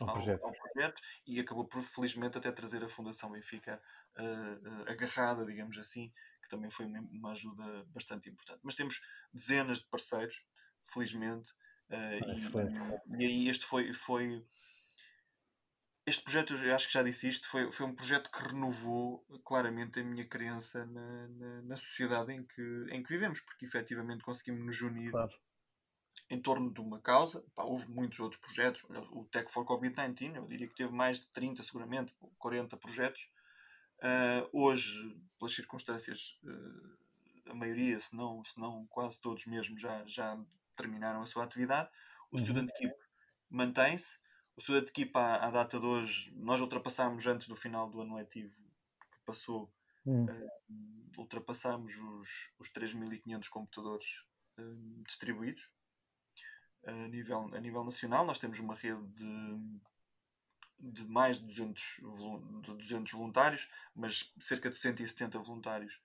ao, projeto. ao, projeto. e acabou por, felizmente, até trazer a Fundação Benfica uh, uh, agarrada, digamos assim, que também foi uma, uma ajuda bastante importante. Mas temos dezenas de parceiros, felizmente, uh, e, e, aí este foi, foi este projeto, eu acho que já disse isto, foi, foi um projeto que renovou claramente a minha crença na, na, na sociedade em que, em que vivemos, porque efetivamente conseguimos nos unir claro. Em torno de uma causa. Pá, houve muitos outros projetos, o Tech for Covid-19, eu diria que teve mais de 30, seguramente, 40 projetos, Uh, hoje, pelas circunstâncias, uh, a maioria, se não, se não quase todos mesmo, já, já terminaram a sua atividade. O uhum. Student Keep mantém-se. O Student Keep, à, à, data de hoje, nós ultrapassámos antes do final do ano letivo que passou, uhum. uh, ultrapassámos os, os 3.500 computadores distribuídos. A nível, a nível nacional, nós temos uma rede de de mais de 200, de 200 voluntários, mas cerca de 170 voluntários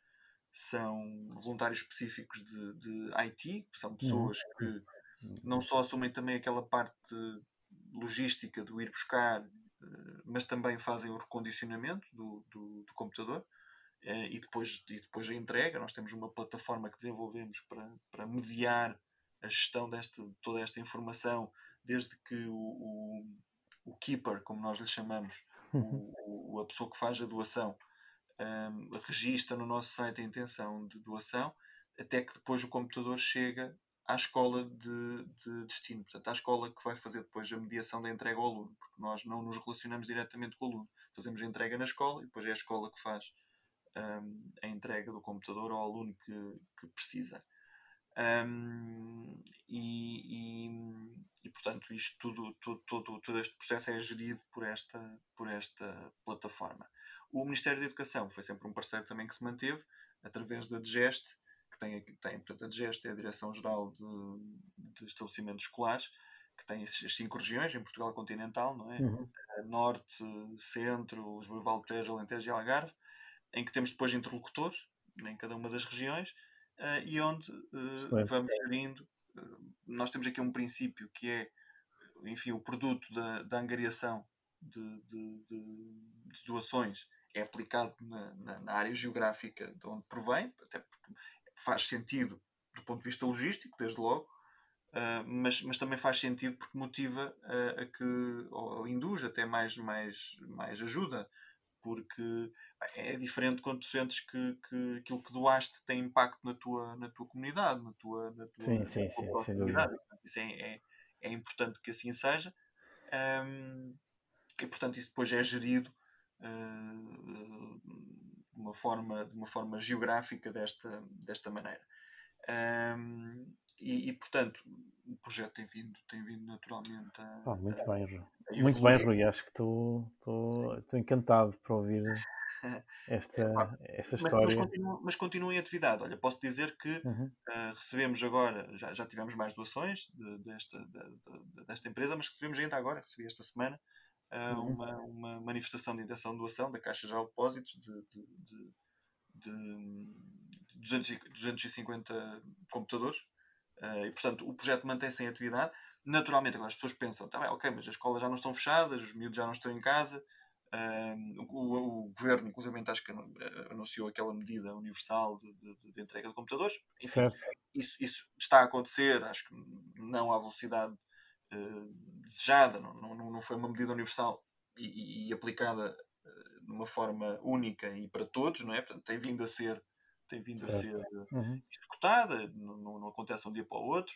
são voluntários específicos de, de IT, são pessoas uhum. que não só assumem também aquela parte logística do ir buscar, eh, mas também fazem o recondicionamento do, do, do computador eh, e depois, e depois a entrega. Nós temos uma plataforma que desenvolvemos para, para mediar a gestão desta, toda esta informação, desde que o, o o keeper, como nós lhe chamamos, o, o, a pessoa que faz a doação, um, registra no nosso site a intenção de doação, até que depois o computador chega à escola de, de, destino, portanto, à escola que vai fazer depois a mediação da entrega ao aluno, porque nós não nos relacionamos diretamente com o aluno, fazemos a entrega na escola e depois é a escola que faz um, a entrega do computador ao aluno que, que precisa. Um, e, e, e, portanto isto tudo, tudo, todo, todo este processo é gerido por esta, por esta plataforma. O Ministério da Educação foi sempre um parceiro também que se manteve através da DGEST, que tem, tem portanto, a DGEST é a Direção-Geral de, de, Estabelecimentos Escolares, que tem as cinco regiões em Portugal continental, não é? Uhum. Norte, Centro, Lisboa, Valtejo, Alentejo e Algarve, em que temos depois interlocutores em cada uma das regiões uh, e onde uh, vamos gerindo. Uh, nós temos aqui um princípio que é, enfim, o produto da, da angariação de, de, de, de doações é aplicado na, na, na, área geográfica de onde provém, até porque faz sentido do ponto de vista logístico, desde logo, uh, mas, mas também faz sentido porque motiva uh, a que, ou, ou, induz até mais, mais, mais ajuda, porque é diferente quando tu sentes que, que aquilo que doaste tem impacto na tua, na tua comunidade, na tua, na tua, sim, sim, tua proximidade. Isso é, é, é, importante que assim seja. Um, que portanto isso depois é gerido uh, de, uma forma, de uma forma geográfica desta, desta maneira. Um, e, e, portanto, o projeto tem vindo, tem vindo naturalmente a. Oh, muito bem, Rui. Muito bem, Rui. Acho que estou encantado por ouvir esta, esta história. Mas, mas, continua, mas continua em atividade. Olha, posso dizer que uhum. uh, recebemos agora, já, já tivemos mais doações de, desta, de, de, desta empresa, mas recebemos ainda agora, recebi esta semana, uh, uhum. uma, uma manifestação de intenção de doação da Caixa Geral de Depósitos de, de, de 250 computadores. Uh, e, portanto, o projeto mantém-se em atividade. Naturalmente, agora as pessoas pensam, tá bem, ok, mas as escolas já não estão fechadas, os miúdos já não estão em casa. Uh, o, o, governo, inclusive, acho que eh, anunciou aquela medida universal de, de, de entrega de computadores. Enfim, isso, isso, está a acontecer, acho que não à velocidade uh, desejada, não, não, não foi uma medida universal e, e aplicada uh, de uma forma única e para todos, não é? Portanto, tem vindo a ser tem vindo certo. a ser uhum. executada, não, não, acontece um dia para o outro.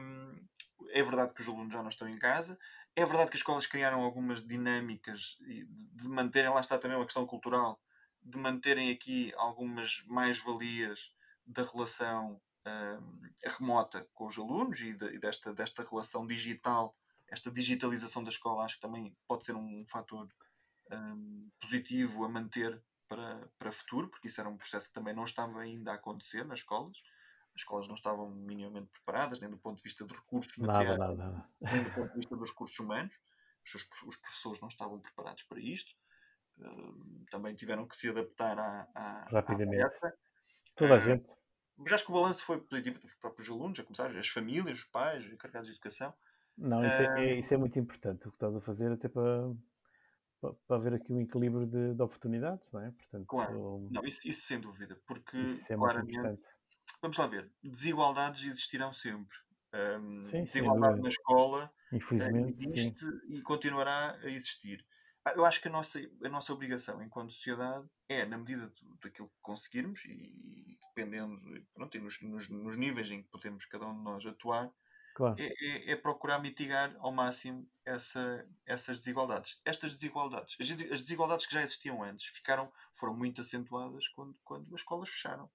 Um, é verdade que os alunos já não estão em casa. É verdade que as escolas criaram algumas dinâmicas de manterem, lá está também uma questão cultural, de manterem aqui algumas mais-valias da relação um, remota com os alunos e, de, e, desta, desta relação digital, esta digitalização da escola, acho que também pode ser um fator um, positivo a manter para, para futuro, porque isso era um processo que também não estava ainda a acontecer nas escolas. As escolas não estavam minimamente preparadas, nem do ponto de vista dos recursos materiais, nada, nada. nem do ponto de vista dos recursos humanos. Os, os professores não estavam preparados para isto. Uh, também tiveram que se adaptar à, à rapidamente. À Toda a uh, gente. Mas acho que o balanço foi positivo dos próprios alunos, a começar as famílias, os pais, os encarregados de educação. Não, isso, uh, é, isso é muito importante o que estás a fazer, até para, para haver aqui um equilíbrio de, de oportunidades, não é? Portanto, claro, não, isso, isso, sem dúvida, porque é claramente, vamos lá ver, desigualdades existirão sempre. Um, sim, desigualdade na escola eh, existe sim. e continuará a existir. Eu acho que a nossa, a nossa obrigação enquanto sociedade é, na medida do, daquilo que conseguirmos e dependendo, pronto, e nos, nos, nos níveis em que podemos cada um de nós atuar, Claro. É, é, é, procurar mitigar ao máximo essa, essas desigualdades. Estas desigualdades, as, desigualdades que já existiam antes, ficaram, foram muito acentuadas quando, quando as escolas fecharam.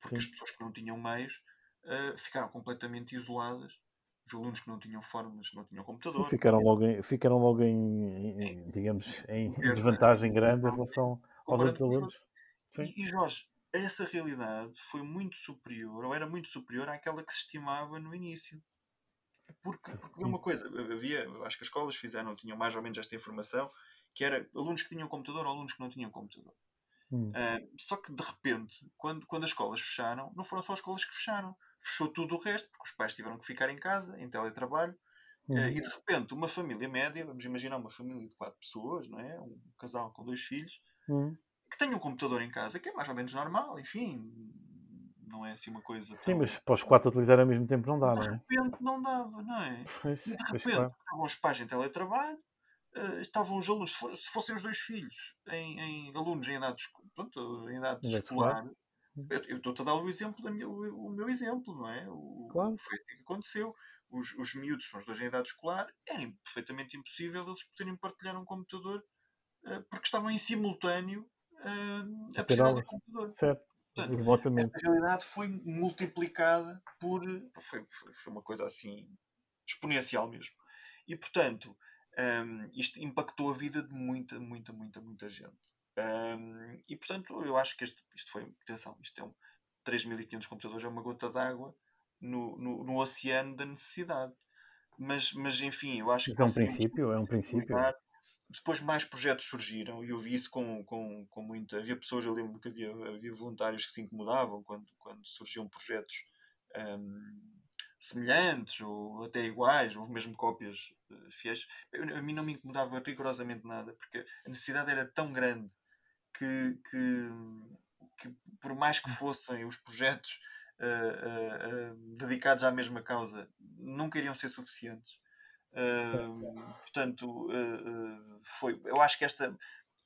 Porque Sim. as pessoas que não tinham meios uh, ficaram completamente isoladas. Os alunos que não tinham formas, não tinham computador. Sim, ficaram logo, em, ficaram logo em, em digamos, em desvantagem grande em relação aos outros alunos. E, e Jorge, essa realidade foi muito superior, ou era muito superior àquela que se estimava no início. Porque, porque uma coisa, havia, acho que as escolas fizeram, tinham mais ou menos esta informação, que era alunos que tinham computador ou alunos que não tinham computador. Hum. Uh, só que de repente, quando, quando as escolas fecharam, não foram só as escolas que fecharam, fechou tudo o resto, porque os pais tiveram que ficar em casa, em teletrabalho, hum. uh, e de repente uma família média, vamos imaginar uma família de quatro pessoas, não é? um casal com dois filhos, hum. que tem um computador em casa, que é mais ou menos normal, enfim, não é assim uma coisa. Sim, tão... mas para os quatro utilizar ao mesmo tempo não dá, de não é? De repente não dava, não é? Pois, e de repente claro. estavam os pais em teletrabalho, uh, estavam os alunos, se fossem os dois filhos em, em alunos em idade, pronto, em idade escolar. Eu estou-te a dar o exemplo minha, o, o, meu exemplo, não é? O, claro. Foi assim que aconteceu. Os, os miúdos são os dois em idade escolar, era perfeitamente impossível eles poderem partilhar um computador uh, porque estavam em simultâneo uh, a precisar do computador. Certo. Portanto, a realidade foi multiplicada por. Foi, foi, foi, uma coisa assim exponencial mesmo. E portanto, um, isto impactou a vida de muita, muita, muita, muita gente. Um, e portanto, eu acho que este, isto foi. Atenção, isto é um. 3.500 computadores é uma gota d'água no, no, no, oceano da necessidade. Mas, mas enfim, eu acho que. É um princípio, é um princípio depois mais projetos surgiram e eu vi isso com, com, com muita. Havia pessoas, eu lembro que havia, havia voluntários que se incomodavam quando, quando surgiam projetos um, semelhantes ou até iguais, ou mesmo cópias uh, fiéis. Eu, a mim não me incomodava rigorosamente nada, porque a necessidade era tão grande que, que, que por mais que fossem os projetos uh, uh, dedicados à mesma causa, nunca iriam ser suficientes portanto, uh, foi, eu acho que esta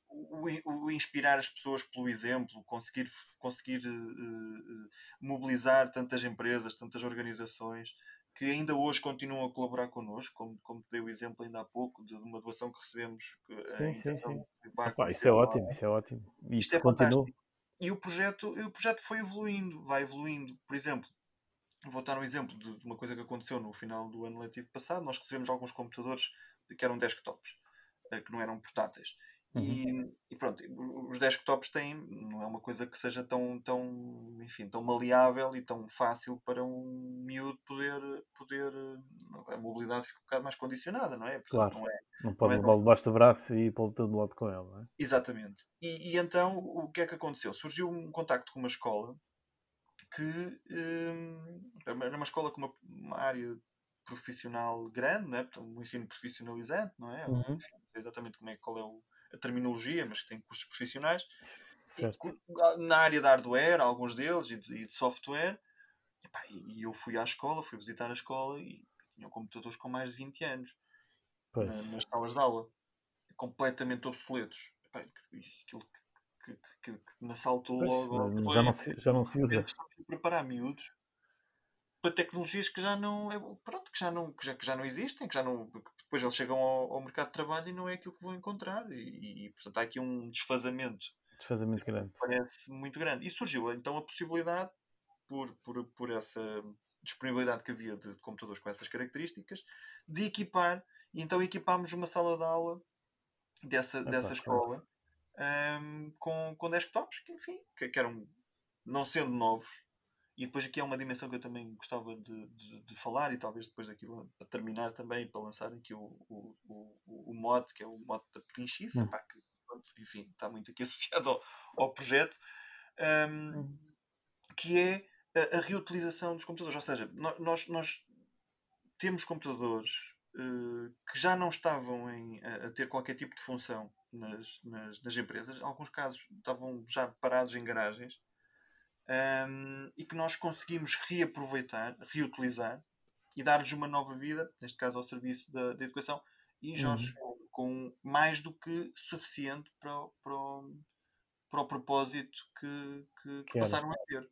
o, o, inspirar as pessoas pelo exemplo, conseguir, conseguir uh, mobilizar tantas empresas, tantas organizações que ainda hoje continuam a colaborar connosco, como, como te dei o exemplo ainda há pouco, de uma doação que recebemos. Que sim, sim, sim. Epá, isso é ótimo, isso é ótimo. Isto, isto é continua. fantástico. E o projeto, e o projeto foi evoluindo, vai evoluindo. Por exemplo, vou dar um exemplo de, uma coisa que aconteceu no final do ano letivo passado. Nós recebemos alguns computadores que eram desktops, eh, que não eram portáteis. Uhum. E, e, pronto, os desktops têm, não é uma coisa que seja tão, tão, enfim, tão maleável e tão fácil para um miúdo poder, poder a mobilidade fica um bocado mais condicionada, não é? Portanto, claro, não, é, não pode não é levar debaixo do braço e ir para todo lado com ela, não é? Exatamente. E, e, então, o que é que aconteceu? Surgiu um contacto com uma escola que hum, era uma escola com uma, uma área profissional grande, não é? um ensino profissionalizante, não é? Uhum. Enfim, exatamente como é, qual é o a terminologia, mas que tem cursos profissionais. E, na área de hardware, alguns deles, e de, e de software. E, pá, e, eu fui à escola, fui visitar a escola e tinham computadores com mais de 20 anos na, nas salas de aula, completamente obsoletos. Pá, aquilo que, que, que, me assaltou logo. Já, não se, já não se usa. Preparar miúdos para tecnologias que já não é, pronto, que já não, que já, que já não existem, que já não, depois eles chegam ao, ao, mercado de trabalho e não é aquilo que vão encontrar e, e portanto há aqui um desfazamento desfazamento grande parece muito grande e surgiu então a possibilidade por, por, por essa disponibilidade que havia de, de computadores com essas características de equipar e então equipámos uma sala de aula dessa, dessa escola um, com, com desktops que enfim que, que eram não sendo novos e depois aqui há uma dimensão que eu também gostava de, de, de falar, e talvez depois daquilo para terminar também, para lançar aqui o, o, o, o mod, que é o mod da Pedinchiça, hum. que pronto, enfim, está muito aqui associado ao, ao projeto, um, que é a, a, reutilização dos computadores. Ou seja, nós, nós temos computadores uh, que já não estavam em, a, a, ter qualquer tipo de função nas, nas, nas empresas, em alguns casos estavam já parados em garagens um, e que nós conseguimos reaproveitar, reutilizar e dar-lhes uma nova vida, neste caso ao serviço da, da educação, e Jorge, uhum. com mais do que suficiente para, para, o, para o propósito que, que, que passaram a ter.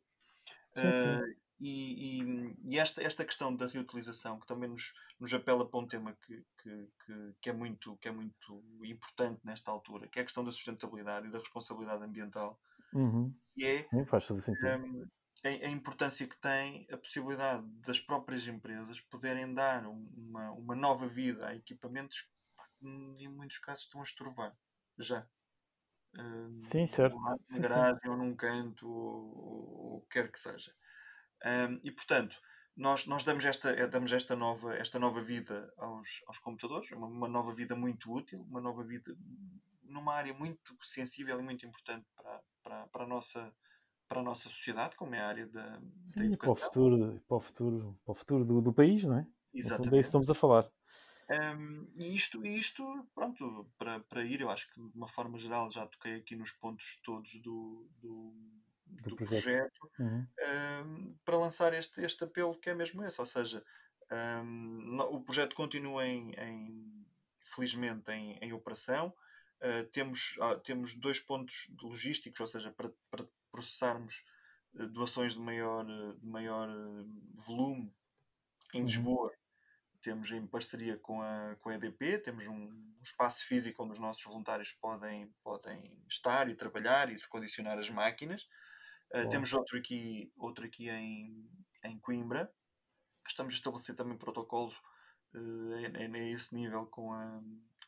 Sim, uh, sim. E, e, e, esta, esta questão da reutilização, que também nos, nos apela para um tema que, que, que, que, é muito, que é muito importante nesta altura, que é a questão da sustentabilidade e da responsabilidade ambiental, Uhum. E é Sim, faz todo sentido. Um, a, a, importância que tem a possibilidade das próprias empresas poderem dar uma, uma nova vida a equipamentos que em muitos casos estão a estorvar já. Um, sim, certo. Numa garagem ou num canto ou, o que quer que seja. Um, e portanto, nós, nós damos, esta, eh, damos esta, nova, esta nova vida aos, aos computadores, uma, uma nova vida muito útil, uma nova vida numa área muito sensível e muito importante para, para, para, a, nossa, para a nossa sociedade, como é a área da, Sim, da educação. Para o futuro, para o futuro, para o futuro do, do país, não é? Exatamente. É isso que estamos a falar. Um, e isto, isto, pronto, para, para ir, eu acho que de uma forma geral já toquei aqui nos pontos todos do, do, do, do projeto, projeto uhum. um, para lançar este, este apelo que é mesmo esse, ou seja, um, o projeto continua em, em felizmente em, em operação, Uh, temos, uh, temos dois pontos logísticos, ou seja, para, para processarmos uh, doações de maior, de maior volume em uhum. Lisboa. Temos em parceria com a, com a EDP, temos um, um, espaço físico onde os nossos voluntários podem, podem estar e trabalhar e recondicionar as máquinas. Temos outro aqui, outro aqui em, em Coimbra. Estamos a estabelecer também protocolos é, é, esse nível com a,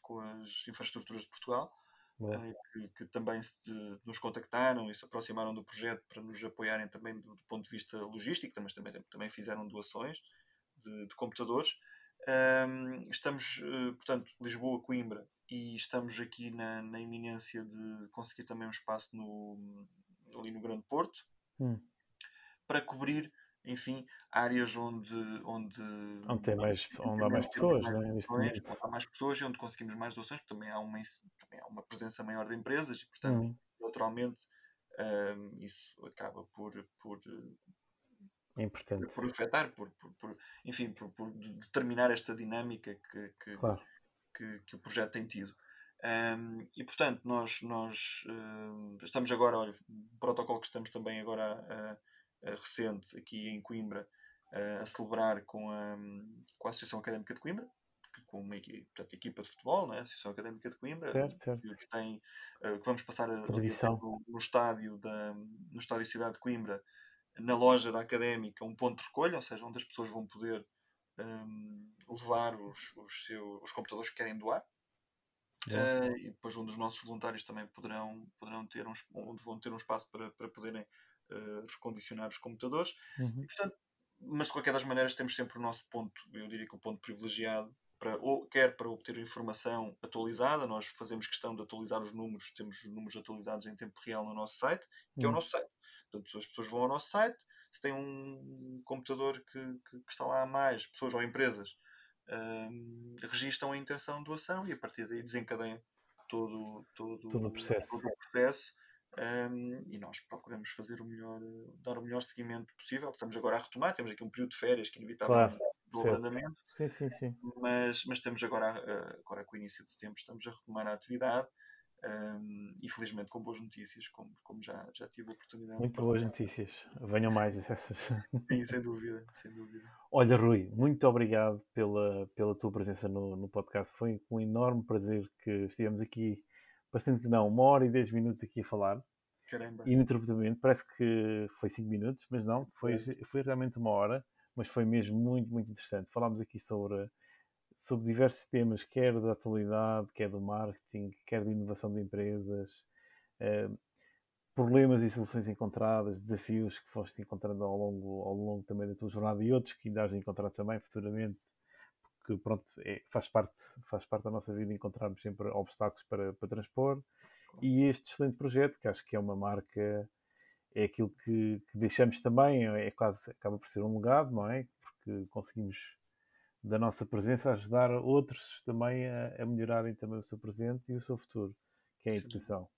com as infraestruturas de Portugal, uh, que, que, também se, de, nos contactaram e se aproximaram do projeto para nos apoiarem também do, do ponto de vista logístico, mas também, também fizeram doações de, de computadores. Um, estamos, uh, portanto, Lisboa, Coimbra, e estamos aqui na, na iminência de conseguir também um espaço no, ali no Grande Porto hum. para cobrir enfim, áreas onde. Onde, onde, tem mais, onde há mais pessoas, mais né? Doações, onde há mais pessoas e onde conseguimos mais doações, porque também há uma, também há uma presença maior de empresas e, portanto, hum. naturalmente, um, isso acaba por. por é importante. Por afetar, por, por, por enfim, por, por, determinar esta dinâmica que, que, claro. que, que, o projeto tem tido. Um, e portanto, nós, nós uh, estamos agora, olha, o protocolo que estamos também agora a, a recente aqui em Coimbra uh, a celebrar com a, com a Associação Académica de Coimbra, com uma portanto, equipa de futebol, né? a Associação Académica de Coimbra, certo, certo. Que, tem, uh, que vamos passar a, no, no, estádio da, no estádio Cidade de Coimbra, na loja da Académica, um ponto de recolha, ou seja, onde as pessoas vão poder um, levar os, os, seus, os computadores que querem doar. Uh, e depois um dos nossos voluntários também poderão, poderão ter um, onde vão ter um espaço para, para poderem uh, recondicionar os computadores. Uhum. E, portanto, mas de qualquer das maneiras temos sempre o nosso ponto, eu diria que o ponto privilegiado, para, ou, quer para obter informação atualizada, nós fazemos questão de atualizar os números, temos os números atualizados em tempo real no nosso site, que uhum. é o uhum. nosso site. Portanto, as pessoas vão ao nosso site, se tem um computador que, que, que está lá a mais, pessoas ou empresas, um, registram a intenção de doação e a partir daí desencadeiam todo, todo, todo o processo. Todo o processo um, e nós procuramos fazer o melhor, dar o melhor seguimento possível. Estamos agora a retomar, temos aqui um período de férias que inevitavelmente claro, do abrandamento, sim, sim, sim. Mas, mas estamos agora, agora com o início de setembro, estamos a retomar a atividade um, e felizmente com boas notícias, como, como já, já tive a oportunidade. Muito boas notícias. Venham mais essas. Sim, sem dúvida, sem dúvida. Olha, Rui, muito obrigado pela, pela tua presença no, no podcast. Foi um enorme prazer que estivemos aqui, bastante não, uma hora e dez minutos aqui a falar. Caramba. Ininterruptamente, parece que foi cinco minutos, mas não, foi, foi realmente uma hora, mas foi mesmo muito, muito interessante. Falámos aqui sobre sobre diversos temas, quer da atualidade, quer do marketing, quer de inovação de empresas, eh, problemas e soluções encontradas, desafios que foste encontrando ao longo, ao longo também da tua jornada e outros que ainda has de encontrar também futuramente, porque pronto, é, faz, parte, faz parte da nossa vida encontrarmos sempre obstáculos para, para transpor. E este excelente projeto, que acho que é uma marca, é aquilo que, que deixamos também, é quase, acaba por ser um legado, não é? Porque conseguimos da nossa presença, ajudar outros também a, a, melhorarem também o seu presente e o seu futuro, que é a educação.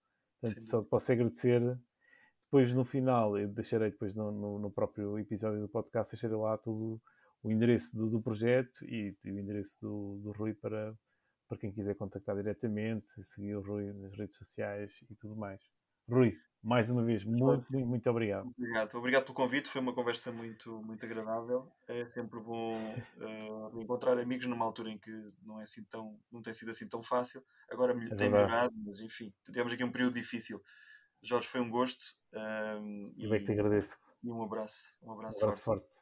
Portanto, Sim. só posso agradecer. Depois, no final, eu deixarei depois no, no, no próprio episódio do podcast, deixarei lá todo o endereço do, do projeto e, e, o endereço do, do Rui para, para quem quiser contactar diretamente, seguir o Rui nas redes sociais e tudo mais. Rui, mais uma vez, muito, muito, muito obrigado. Obrigado. Obrigado pelo convite, foi uma conversa muito, muito agradável. É sempre bom uh, encontrar amigos numa altura em que não, é assim tão, não tem sido assim tão fácil. Agora é tem melhorado, mas enfim, tivemos aqui um período difícil. Jorge, foi um gosto. Uh, e, bem que te agradeço. E um abraço. Um abraço, um abraço forte. forte.